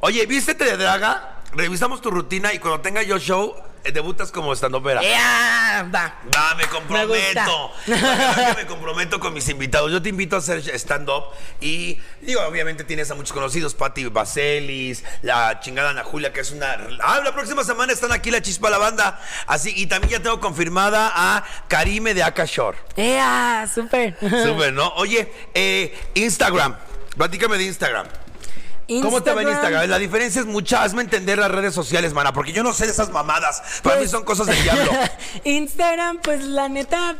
Oye, ¿vístete de draga? Revisamos tu rutina y cuando tenga yo show, eh, debutas como estandopera. Eh, ah, va. Va, me comprometo. Me gusta. Me comprometo con mis invitados. Yo te invito a hacer stand-up y digo, obviamente tienes a muchos conocidos, Patti Vaselis, la chingada Ana Julia, que es una. Ah, la próxima semana están aquí la chispa la banda. Así, y también ya tengo confirmada a Karime de Akashore. Eh, ah, súper. Súper, ¿no? Oye, eh, Instagram. Platícame de Instagram. ¿Cómo te va en Instagram? La diferencia es mucha. Hazme entender las redes sociales, mana, porque yo no sé de esas mamadas. Para Pues- mí son cosas del diablo. Instagram, pues la neta,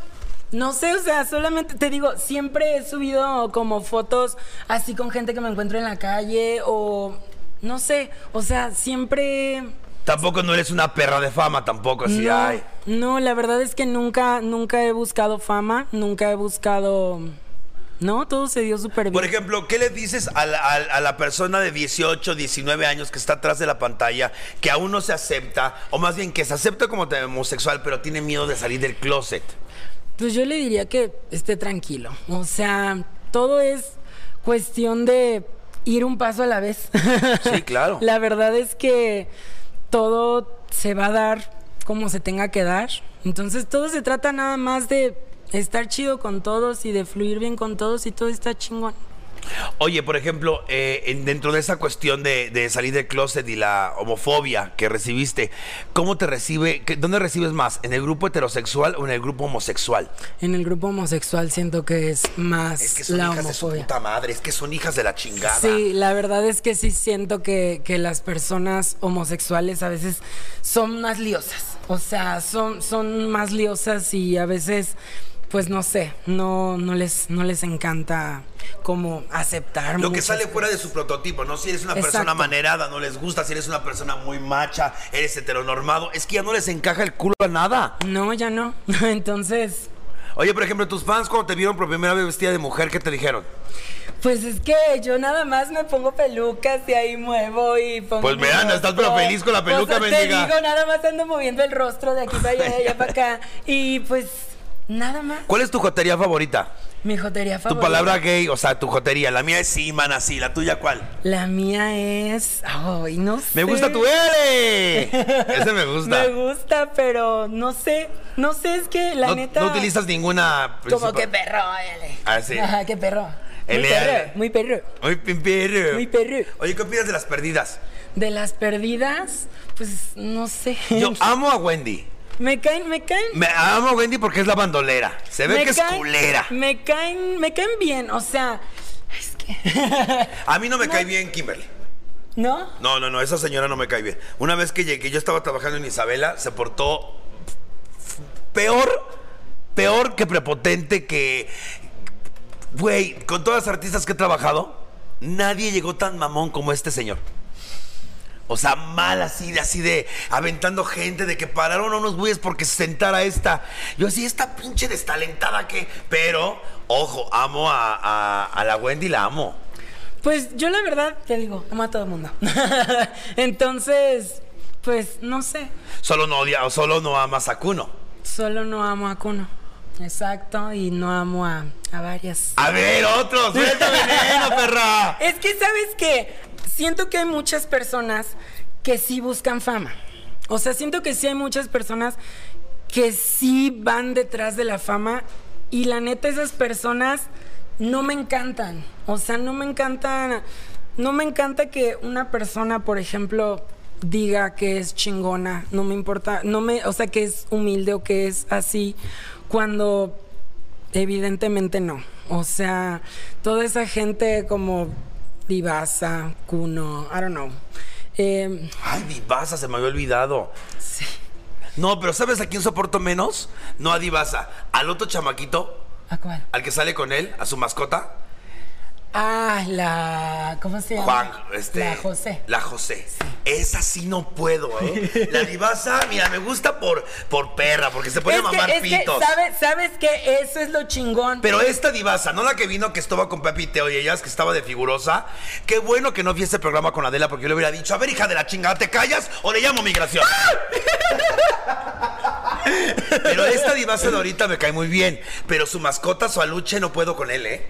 no sé, o sea, solamente te digo, siempre he subido como fotos así con gente que me encuentro en la calle o no sé, o sea, siempre... Tampoco no eres una perra de fama, tampoco así. no, ay. no, la verdad es que nunca, nunca he buscado fama, nunca he buscado... No, todo se dio súper bien. Por ejemplo, ¿qué le dices a la, a- a la persona de 18, 19 años que está atrás de la pantalla, que aún no se acepta, o más bien que se acepta como homosexual, pero tiene miedo de salir del closet? Pues yo le diría que esté tranquilo. O sea, todo es cuestión de ir un paso a la vez. Sí, claro. la verdad es que todo se va a dar como se tenga que dar. Entonces todo se trata nada más de estar chido con todos y de fluir bien con todos y todo está chingón. Oye, por ejemplo, eh, en- dentro de esa cuestión de, de salir del closet y la homofobia que recibiste, ¿cómo te recibe? ¿Dónde recibes más? ¿En el grupo heterosexual o en el grupo homosexual? En el grupo homosexual siento que es más Es que son la hijas de su puta madre, es que son hijas de la chingada. Sí, la verdad es que sí siento que, que las personas homosexuales a veces son más liosas. O sea, son, son más liosas y a veces, pues no sé, no, no, les, no les encanta como aceptar. Lo que sale cosas. fuera de su prototipo, ¿no? Si eres una persona manerada, no les gusta, si eres una persona muy macha, eres heteronormado, es que ya no les encaja el culo a nada. No, ya no. Entonces, Oye, por ejemplo, tus fans cuando te vieron por primera vez vestida de mujer, ¿qué te dijeron? pues es que yo nada más me pongo pelucas y ahí muevo y pongo. Pues me anda, estás pero feliz con la peluca, Pues, te digo, nada más ando moviendo el rostro de aquí para allá, de allá para acá. Y pues, nada más. ¿Cuál es tu jotería favorita? Mi jotería Tu favorita. palabra gay, o sea, tu jotería. La mía es sí, mana, sí. ¿La tuya cuál? La mía es. Ay, no sé. Me gusta tu L. Ese me gusta. Me gusta, pero no sé. No sé, es que la no, neta. no utilizas ninguna. Como que perro, L. Ah, sí. Ajá, que perro. Muy L. perro, muy perro. Muy perro. Muy perro. Oye, ¿qué opinas de las perdidas? De las perdidas, pues no sé. Yo amo a Wendy. Me caen, me caen. Me amo Wendy porque es la bandolera. Se ve me que es culera. Me caen, me caen bien, o sea, es que. A mí no me cae bien Kimberly. ¿No? No, no, no, esa señora no me cae bien. Una vez que llegué, yo estaba trabajando en Isabela, se portó peor, peor que prepotente que... Güey, con todas las artistas que he trabajado, nadie llegó tan mamón como este señor. O sea, mal así, de así de aventando gente, de que pararon a unos güeyes porque se sentara esta. Yo así, esta pinche destalentada que. Pero, ojo, amo a, a- a la Wendy, la amo. Pues yo la verdad te digo, amo a todo el mundo. Entonces, pues no sé. Solo no odia, o solo no amas a Kuno. Solo no amo a Kuno. Exacto, y no amo a, a varias. A ver, otro, suelta veneno, perra. Es que, ¿sabes qué? Siento que hay muchas personas que sí buscan fama. O sea, siento que sí hay muchas personas que sí van detrás de la fama y la neta esas personas no me encantan. O sea, no me encantan, no me encanta que una persona, por ejemplo, diga que es chingona, no me importa, no me, o sea, que es humilde o que es así cuando evidentemente no. O sea, toda esa gente como Divasa, Kuno, I don't know. Eh, Ay, Divasa, se me había olvidado. sí. No, pero ¿sabes a quién soporto menos? No a Divasa, al otro chamaquito, ¿A cuál? al que sale con él, a su mascota, Ah, la. ¿Cómo se llama? Juan, este. La José. La José. Esa sí no puedo, ¿eh? La Divasa, mira, me gusta por, por perra, porque se es a mamar que, es que, pitos. ¿sabes, ¿sabes que Eso es lo chingón. Pero esta divasa, no la que vino que estuvo con Pepe y Teo y ellas que estaba de figurosa. Qué bueno que no vi ese programa con Adela porque yo le hubiera dicho, a ver, hija de la chingada, ¿te callas o le llamo migración? Pero esta divasa de ahorita me cae muy bien. Pero su mascota, su aluche, no puedo con él, ¿eh?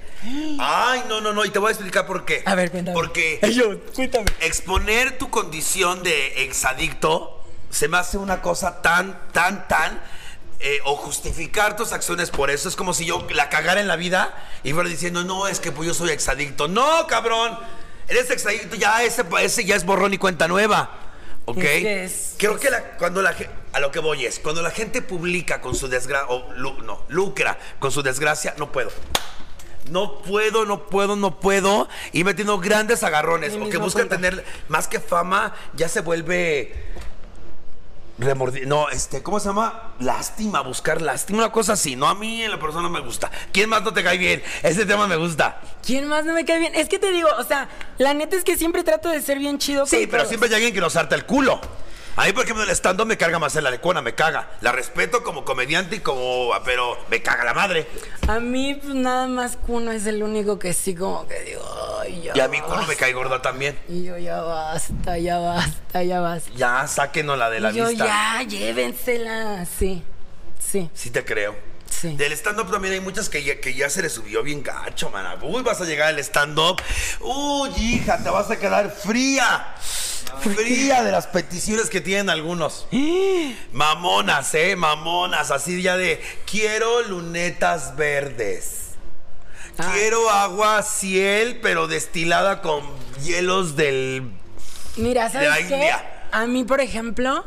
Ay, no, no, no. Y te voy a explicar por qué. A ver, cuéntame. Porque yo, cuéntame. exponer tu condición de exadicto se me hace una cosa tan, tan, tan. eh, o justificar tus acciones por eso es como si yo la cagara en la vida y fuera diciendo, no, es que pues yo soy exadicto. No, cabrón. Eres exadicto, ya ese, ese ya es borrón y cuenta nueva. ¿Ok? Es que es- Creo que la- cuando la a lo que voy es, cuando la gente publica con su desgracia, o lu- no, lucra con su desgracia, no puedo. No puedo, no puedo, no puedo. Y metiendo grandes agarrones. O que buscan tener más que fama, ya se vuelve. Remordi- No, este, ¿cómo se llama? Lástima, buscar lástima, una cosa así. No, a mí en la persona me gusta. ¿Quién más no te cae bien? Ese tema me gusta. ¿Quién más no me cae bien? Es que te digo, o sea, la neta es que siempre trato de ser bien chido Sí, con pero todos. siempre hay alguien que nos harta el culo. A mí, por ejemplo, el stand-up me carga más en la lecona, me caga. La respeto como comediante y como. Pero me caga la madre. A mí, pues, nada más Kuno es el único que sí, como que digo, ay, ya. Y a mí culo me cae gorda también. Y yo, ya basta, ya basta, ya basta. Ya, sáquenos la de la y yo, vista. ya, llévensela. Sí, sí, Sí te creo. sí. Del stand-up también hay muchas que ya, que ya se le subió bien gacho, mana. Uy, vas a llegar al stand-up. Uy, hija, te vas a quedar fría. Fría de las peticiones que tienen algunos. Mamonas, ¿eh? Mamonas. Así ya de, quiero lunetas verdes. Ah. Quiero agua ciel, pero destilada con hielos del. Mira, de la ¿sabes qué? India. A mí, por ejemplo,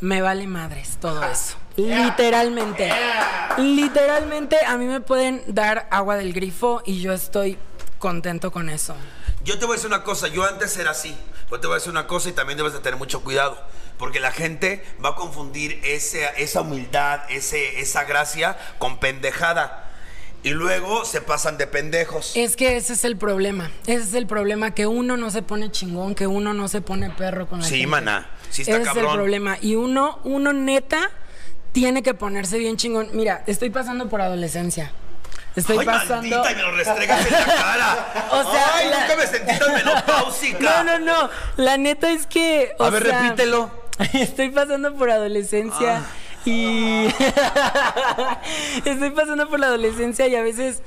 me vale madres todo eso. Literalmente. Literalmente a mí me pueden dar agua del grifo y yo estoy contento con eso. Yo te voy a decir una cosa, yo antes era así. Yo te voy a decir una cosa y también debes de tener mucho cuidado. Porque la gente va a confundir ese- esa humildad, ese, esa gracia con pendejada. Y luego se pasan de pendejos. Es que ese es el problema. Ese es el problema, que uno no se pone chingón, que uno no se pone perro con la Sí, gente. maná. Sí está Ese es el problema. Y uno, uno neta, tiene que ponerse bien chingón. Mira, estoy pasando por adolescencia. Estoy Ay, pasando... maldita, y me lo restregas en la cara. O sea, Ay, la- nunca me sentí tan menopáusica. No, no, no. La neta es que. o A ver, sea, repítelo. Estoy pasando por adolescencia Ah. Y. estoy pasando por la adolescencia y a veces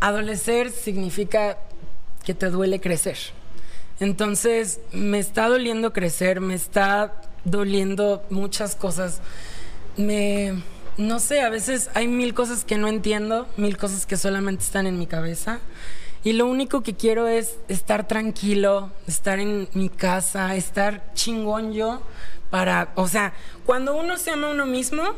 adolecer significa que te duele crecer. Entonces, me está doliendo crecer, me está doliendo muchas cosas. Me. No sé, a veces hay mil cosas que no entiendo, mil cosas que solamente están en mi cabeza. Y lo único que quiero es estar tranquilo, estar en mi casa, estar chingón yo para, o sea, cuando uno se ama a uno mismo,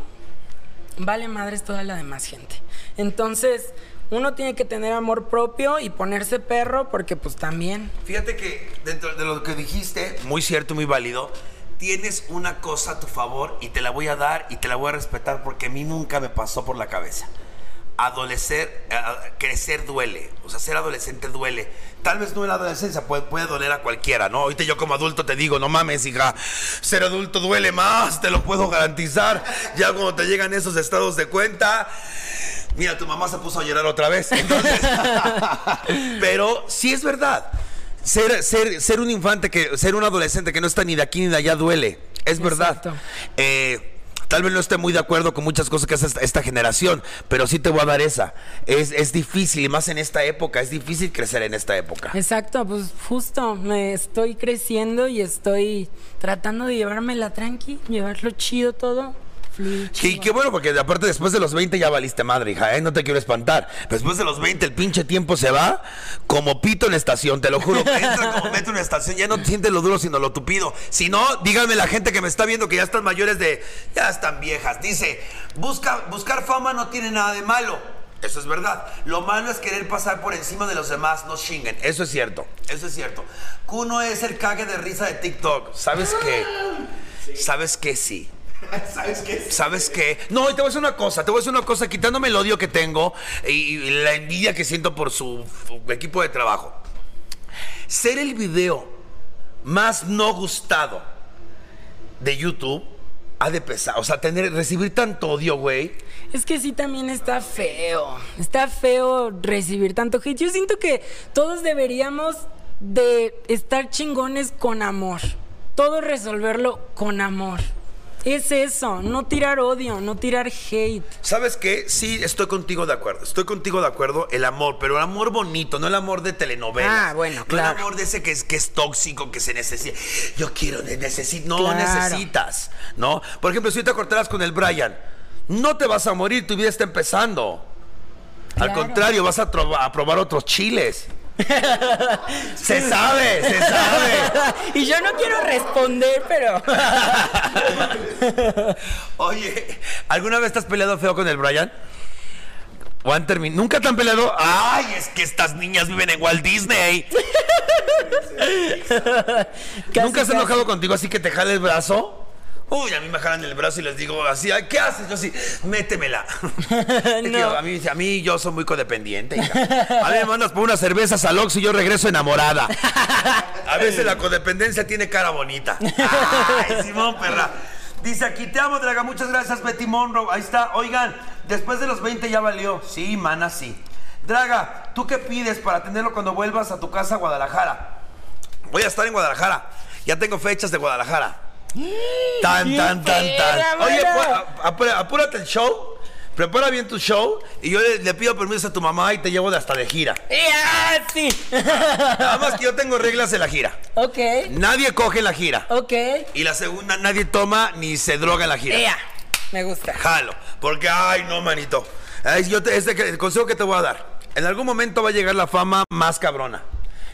vale madres toda la demás gente. Entonces, uno tiene que tener amor propio y ponerse perro porque pues también. Fíjate que dentro de lo que dijiste, muy cierto, muy válido, tienes una cosa a tu favor y te la voy a dar y te la voy a respetar porque a mí nunca me pasó por la cabeza. Adolecer, eh, crecer duele, o sea, ser adolescente duele. Tal vez no en la adolescencia, puede, puede doler a cualquiera, ¿no? Ahorita yo como adulto te digo, no mames, hija, ser adulto duele más, te lo puedo garantizar. Ya cuando te llegan esos estados de cuenta, Mira, tu mamá se puso a llorar otra vez. Entonces, pero sí es verdad. Ser, ser, ser un infante, que, ser un adolescente que no está ni de aquí ni de allá duele. Es verdad. Exacto. Eh, tal vez no esté muy de acuerdo con muchas cosas que hace esta, generación, pero sí te voy a dar esa. Es, es difícil, y más en esta época, es difícil crecer en esta época. Exacto, pues justo me estoy creciendo y estoy tratando de llevármela tranqui, llevarlo chido todo. Y qué bueno, porque aparte después de los 20 ya valiste madre, hija, ¿eh? No te quiero espantar. Después de los 20 el pinche tiempo se va como pito en estación, te lo juro. Entra como metro en estación, ya no te sientes lo duro, sino lo tupido. Si no, díganme la gente que me está viendo que ya están mayores de... Ya están viejas. Dice, busca, buscar fama no tiene nada de malo. Eso es verdad. Lo malo es querer pasar por encima de los demás, no chinguen. Eso es cierto, eso es cierto. Kuno es el cague de risa de TikTok. ¿Sabes qué? ¿Sabes qué? Sí. ¿Sabes qué? ¿Sabes qué? No, y te voy a decir una cosa, te voy a decir una cosa, quitándome el odio que tengo y, y la envidia que siento por su, su equipo de trabajo. Ser el video más no gustado de YouTube ha de pesar. O sea, tener, recibir tanto odio, güey. Es que sí también está feo. Está feo recibir tanto hate. Yo siento que todos deberíamos de estar chingones con amor. Todo resolverlo con amor. Es eso, no tirar odio, no tirar hate. ¿Sabes qué? Sí, estoy contigo de acuerdo. Estoy contigo de acuerdo. El amor, pero el amor bonito, no el amor de telenovela. Ah, bueno, No claro. el amor de ese que es, que es tóxico, que se necesita. Yo quiero, necesito. No Claro. necesitas, ¿no? Por ejemplo, si te cortaras con el Brian, no te vas a morir, tu vida está empezando. Al Claro. contrario, vas a probar otros chiles. se sabe, se sabe. y yo no quiero responder, pero. Oye, ¿alguna vez has peleado feo con el Brian? ¿O han terminado? ¿Nunca te han peleado? ¡Ay! Es que estas niñas viven en Walt Disney. ¿Nunca has enojado contigo así que te jale el brazo? Uy, a mí me jalan el brazo y les digo así, "Ay, ¿qué haces? Yo así, métemela. No. a, mí, a mí yo soy muy codependiente. hija. A mí me mandas por unas cervezas al Ox y yo regreso enamorada. A veces la codependencia tiene cara bonita. Ay, Simón, perra. Dice aquí, te amo, Draga. Muchas gracias, Betty Monroe. Ahí está. Oigan, después de los 20 ya valió. Sí, mana, sí. Draga, ¿tú qué pides para tenerlo cuando vuelvas a tu casa a Guadalajara? Voy a estar en Guadalajara. Ya tengo fechas de Guadalajara. Tan, ¡Qué tan, tan, tan. Oye, apúrate el show. Prepara bien tu show y yo le, le pido permiso a tu mamá y te llevo de hasta de gira. ¡Ya! Sí. Nada más que yo tengo reglas en la gira. ok. Nadie coge en la gira. Ok. Y la segunda, nadie toma ni se droga en la gira. ¡Ya! Me gusta. Jalo. Porque, ay, no, manito. Ay, yo te- este que- el consejo que te voy a dar. En algún momento va a llegar la fama más cabrona.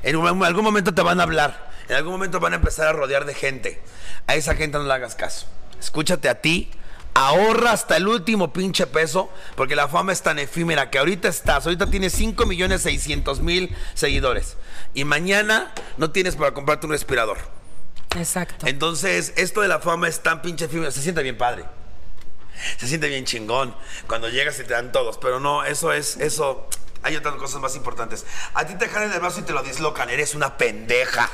En un- algún momento te van a hablar. En algún momento van a empezar a rodear de gente. A esa gente no le hagas caso. Escúchate a ti. Ahorra hasta el último pinche peso, porque la fama es tan efímera que ahorita estás, ahorita tienes 5 millones 600 mil seguidores y mañana no tienes para comprarte un respirador. Exacto. Entonces, esto de la fama es tan pinche efímero, se siente bien padre. Se siente bien chingón cuando llegas y te dan todos, pero no, eso es, eso, hay otras cosas más importantes. A ti te jalan el brazo y te lo dislocan, eres una pendeja.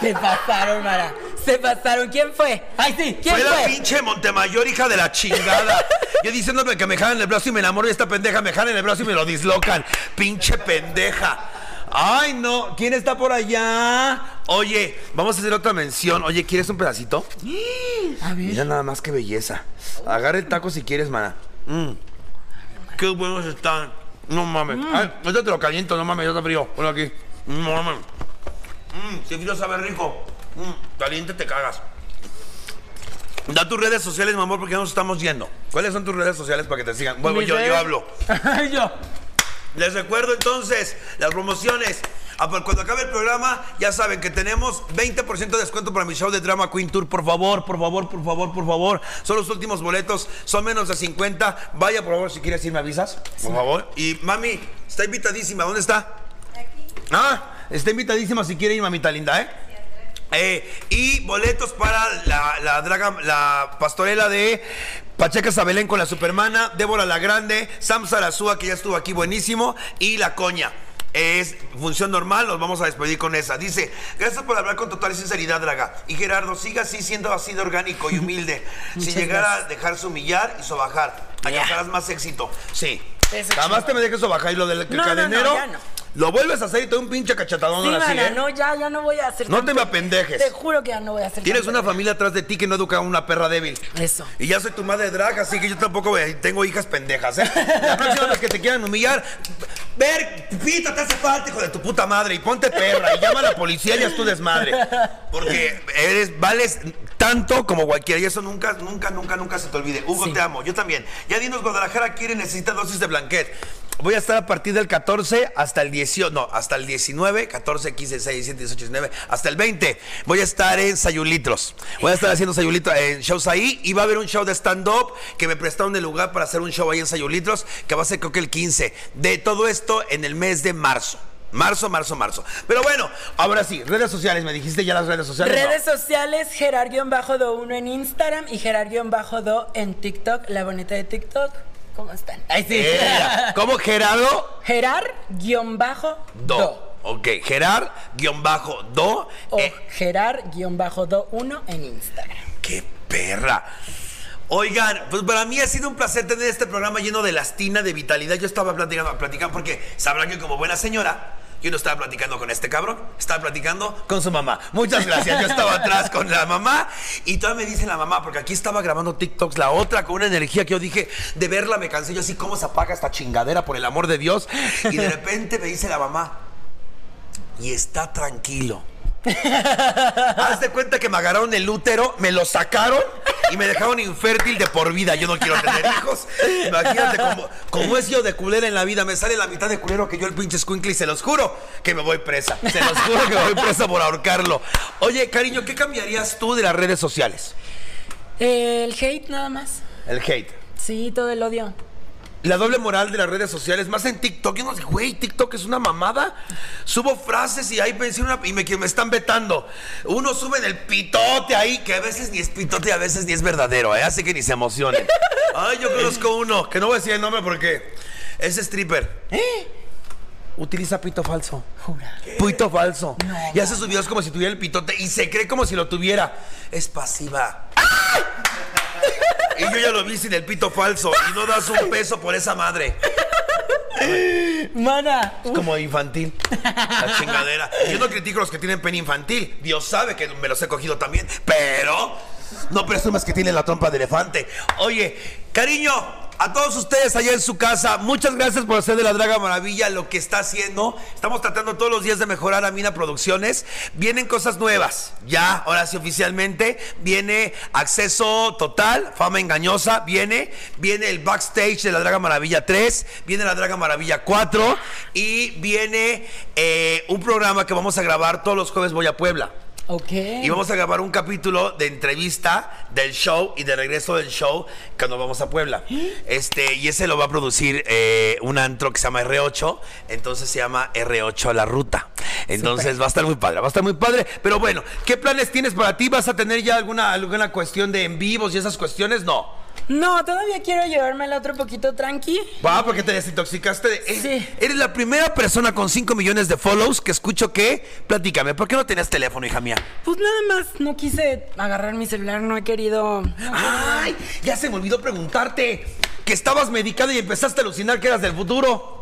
Se pasaron, Mara. Se pasaron. ¿Quién fue? Ay, sí. ¿Quién Fue fue? la pinche Montemayor, hija de la chingada. Yo diciéndome que me jalan el brazo y me enamoro de esta pendeja, me jalan el brazo y me lo dislocan. Pinche pendeja. Ay, no. ¿Quién está por allá? Oye, vamos a hacer otra mención. Oye, ¿quieres un pedacito? A ver. Mira nada más qué belleza. Agarra el taco si quieres, mana. Mm. Qué buenos están. No mames. Ay, ahorita te lo caliento, no mames, ya está frío. Ponlo aquí. No mames. Mmm, si frío sabe rico. Mm, caliente te cagas. Da tus redes sociales, mi amor, porque ya nos estamos yendo. ¿Cuáles son tus redes sociales para que te sigan? Bueno, yo, yo hablo. yo. Les recuerdo entonces las promociones. Ah, pues Cuando acabe el programa, ya saben que tenemos 20% de descuento para mi show de Drama Queen Tour. Por favor, por favor, por favor, por favor. Son los últimos boletos, son menos de 50. Vaya, por favor, si quieres ir, me avisas. Por favor. Y mami, está invitadísima. ¿Dónde está? Ah, está invitadísima si quiere ir, mamita linda, ¿eh? Eh, y boletos para la, la draga, la pastorela de Pacheca Sabelén con la Supermana, Débora la Grande, Sam Sarazúa, que ya estuvo aquí buenísimo, y la coña. Es función normal, nos vamos a despedir con esa. Dice, gracias por hablar con total sinceridad, Draga. Y Gerardo, siga así siendo así de orgánico y humilde. sin llegar a dejarse humillar y sobajar. Alcanzarás más éxito. Sí. Eso Jamás te me dejes sobajar y lo del No, no, no, cadenero. ya. Lo vuelves a hacer y te doy un pinche cachetadón Sí, ahora sí, mana, ¿eh? no, ya, ya no voy a hacer No te me apendejes. Te juro que ya no voy a hacer Tienes una familia atrás de ti que no educa a una perra débil. Eso. Y ya soy tu madre drag, así que yo tampoco tengo hijas pendejas, ¿eh? La próxima vez que te quieran humillar, ver, pita, te hace falta, hijo de tu puta madre, y ponte perra, y llama a la policía y haz tu desmadre. Porque eres, vales tanto como cualquiera, y eso nunca, nunca, nunca, nunca se te olvide. Hugo, Sí. te amo, yo también. Ya dinos, Guadalajara quiere, necesita dosis de blanquet. Voy a estar a partir del 14 hasta el 18, no, hasta el 19, 14, 15, 16, 17, 18, 19, hasta el 20. Voy a estar en Sayulitros. Voy a estar haciendo Sayulitros en shows ahí y va a haber un show de stand-up que me prestaron el lugar para hacer un show ahí en Sayulitros que va a ser creo que el 15. De todo esto en el mes de marzo. Marzo, marzo, marzo. Pero bueno, ahora sí, redes sociales, me dijiste ya las redes sociales. ¿no? Redes sociales, Gerar-Do1 en Instagram y Gerar-Do en TikTok, la bonita de TikTok. ¿Cómo están? Ay, sí. Era, ¿Cómo Gerardo? Gerar-Do. Do. Ok, Gerard, guion bajo, do. O eh, Gerar-Do1 en Instagram. ¡Qué perra! Oigan, pues para mí ha sido un placer tener este programa lleno de lastina, de vitalidad. Yo estaba platicando, platicando porque sabrán que como buena señora, yo no estaba platicando con este cabrón, estaba platicando con su mamá. Muchas gracias. Yo estaba atrás con la mamá y todavía me dice la mamá, porque aquí estaba grabando TikToks, la otra con una energía que yo dije, de verla me cansé. Yo así, ¿cómo se apaga esta chingadera por el amor de Dios? Y de repente me dice la mamá, y está tranquilo. Haz de cuenta que me agarraron el útero, me lo sacaron y me dejaron infértil de por vida. Yo no quiero tener hijos. Imagínate cómo, cómo es yo de culera en la vida. Me sale la mitad de culero que yo el pinche squinkle y se los juro que me voy presa. Se los juro que me voy presa por ahorcarlo. Oye, cariño, ¿qué cambiarías tú de las redes sociales? El hate nada más. El hate. Sí, todo el odio. La doble moral de las redes sociales, más en TikTok. Yo no sé, güey, TikTok es una mamada. Subo frases y ahí pensé una. Y me, me están vetando. Uno sube el pitote ahí, que a veces ni es pitote, a veces ni es verdadero, ¿eh? Así que ni se emocionen. Ay, yo conozco uno, que no voy a decir el nombre porque es stripper. Utiliza pito falso. Jura. Pito falso. No, y hace sus videos como si tuviera el pitote y se cree como si lo tuviera. Es pasiva. Y yo ya lo vi sin el pito falso y no das un peso por esa madre. Mana. Es como infantil. La chingadera. Yo no critico a los que tienen pene infantil. Dios sabe que me los he cogido también. Pero No presumas que tiene la trompa de elefante. Oye, cariño, a todos ustedes allá en su casa, muchas gracias por hacer de la Draga Maravilla lo que está haciendo. Estamos tratando todos los días de mejorar a Mina Producciones. Vienen cosas nuevas, ya, ahora sí oficialmente. Viene acceso total, fama engañosa, viene. Viene el backstage de la Draga Maravilla 3, viene la Draga Maravilla 4 y viene eh, un programa que vamos a grabar todos los jueves voy a Puebla. Ok. Y vamos a grabar un capítulo de entrevista del show y de regreso del show cuando vamos a Puebla. Este, y ese lo va a producir eh, un antro que se llama R8. Entonces se llama R8 a la ruta. Entonces va a estar muy padre, va a estar muy padre. Pero bueno, ¿qué planes tienes para ti? ¿Vas a tener ya alguna, alguna cuestión de en vivos y esas cuestiones? No. No, todavía quiero llevármela otro poquito tranqui. Va, porque te desintoxicaste. de- eh, Sí. Eres la primera persona con 5 millones de follows que escucho que. Platícame, ¿por qué no tenías teléfono, hija mía? Pues nada más, no quise agarrar mi celular, no he querido. ¡Ay! Ya se me olvidó preguntarte que estabas medicada y empezaste a alucinar que eras del futuro.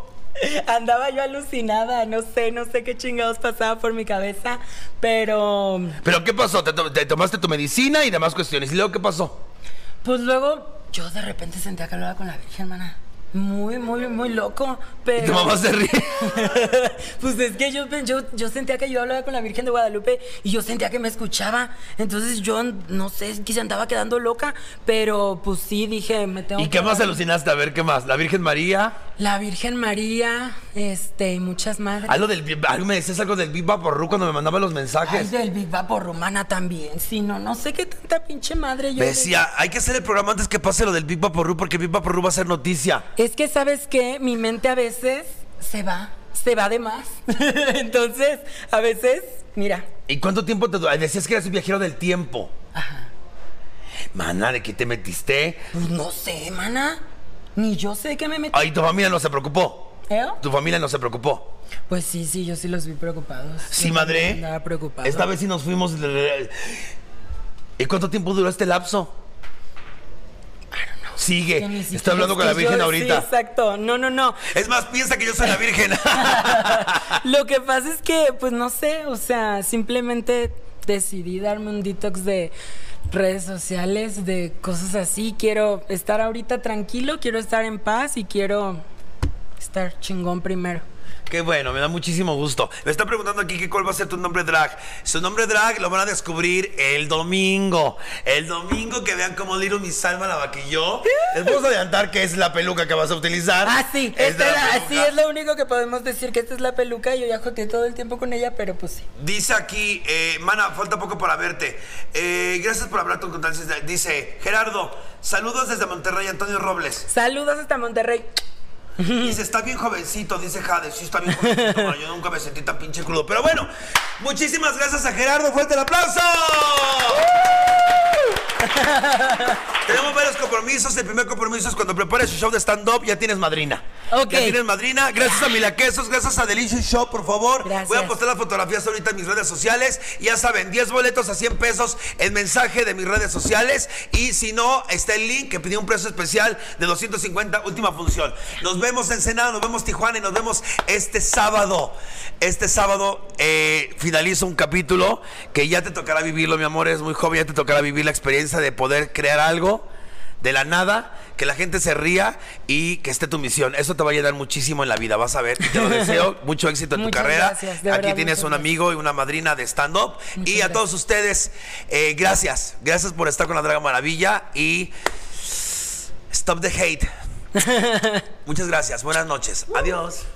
Andaba yo alucinada, no sé, no sé qué chingados pasaba por mi cabeza, pero ¿Pero qué pasó? ¿Te, to- te tomaste tu medicina y demás cuestiones? ¿Y luego qué pasó? Pues luego yo de repente sentía que hablaba con la Virgen, hermana. Muy, muy, muy loco, Y pero... tu mamá se ríe. pues es que yo, yo, yo sentía que yo hablaba con la Virgen de Guadalupe y yo sentía que me escuchaba. Entonces yo, no sé, quizá andaba quedando loca, pero pues sí, dije, me tengo ¿Y que qué más alucinaste? A ver, ¿qué más? ¿La Virgen María? La Virgen María, este, y muchas madres. Algo del... vi- Algo me decías algo del Big Vaporru cuando me mandaban los Ay, mensajes. del Big Vapor Romana también. Sí, no, no sé qué tanta pinche madre yo. Decía, hay que hacer el programa antes que pase lo del Big Vaporru porque Big Vaporru va a ser noticia. Es que, ¿sabes qué? Mi mente a veces se va, se va de más. Entonces, a veces, mira, ¿Y cuánto tiempo te... Ay, Decías que eras un viajero del tiempo. Ajá. Mana, ¿de qué te metiste? pues no sé, mana. Ni yo sé qué me metí. Ay, tu familia no se preocupó. ¿Eh? Tu familia no se preocupó. Pues sí, sí, yo sí los vi preocupados. Sí, Yo madre. Andaba preocupado. Esta vez sí nos fuimos. ¿Y cuánto tiempo duró este lapso? Sigue. Estoy hablando es con la Virgen yo- ahorita. Sí, exacto. No, no, no. Es más, piensa que yo soy la Virgen. Lo que pasa es que, pues no sé, o sea, simplemente decidí darme un detox de redes sociales, de cosas así. Quiero estar ahorita tranquilo, quiero estar en paz y quiero estar chingón primero. Qué bueno, me da muchísimo gusto. Me está preguntando aquí que cuál va a ser tu nombre drag. Su nombre drag lo van a descubrir el domingo. El domingo que vean cómo Little Miss Salma la maquilló. Les vamos a adelantar que es la peluca que vas a utilizar. Ah, sí, Es esta la sí es lo único que podemos decir, que esta es la peluca y yo ya joteé todo el tiempo con ella, pero pues sí. Dice aquí, eh, mana, falta poco para verte. Eh, gracias por hablar con Constancia. Dice, Gerardo, saludos desde Monterrey, Antonio Robles. Saludos hasta Monterrey. Dice, está bien jovencito, dice Jade. Sí, está bien jovencito, mano, Yo nunca me sentí tan pinche crudo. Pero bueno, muchísimas gracias a Gerardo. ¡Fuerte el aplauso! Tenemos varios compromisos. El primer compromiso es cuando prepares su show de stand-up, ya tienes madrina. Ok. Ya tienes madrina. Gracias a Mila Quesos, gracias a Delicious Shop, por favor. Gracias. Voy a postar las fotografías ahorita en mis redes sociales. Ya saben, 10 boletos a 100 pesos en mensaje de mis redes sociales. Y si no, está el link que pidió un precio especial de 250, última función. Nos vemos en Senado, nos vemos Tijuana y nos vemos este sábado. Este sábado eh, finalizo un capítulo que ya te tocará vivirlo, mi amor. Es muy joven, ya te tocará vivir la experiencia de poder crear algo de la nada, que la gente se ría y que esté tu misión. Eso te va a ayudar muchísimo en la vida, vas a ver. Y te lo deseo, mucho éxito en tu Muchas carrera. gracias, Aquí verdad, tienes un gracias. amigo y una madrina de stand-up. Y a gracias. todos ustedes, eh, gracias. Gracias por estar con la Draga Maravilla y stop the hate. Muchas gracias, buenas noches. Adiós.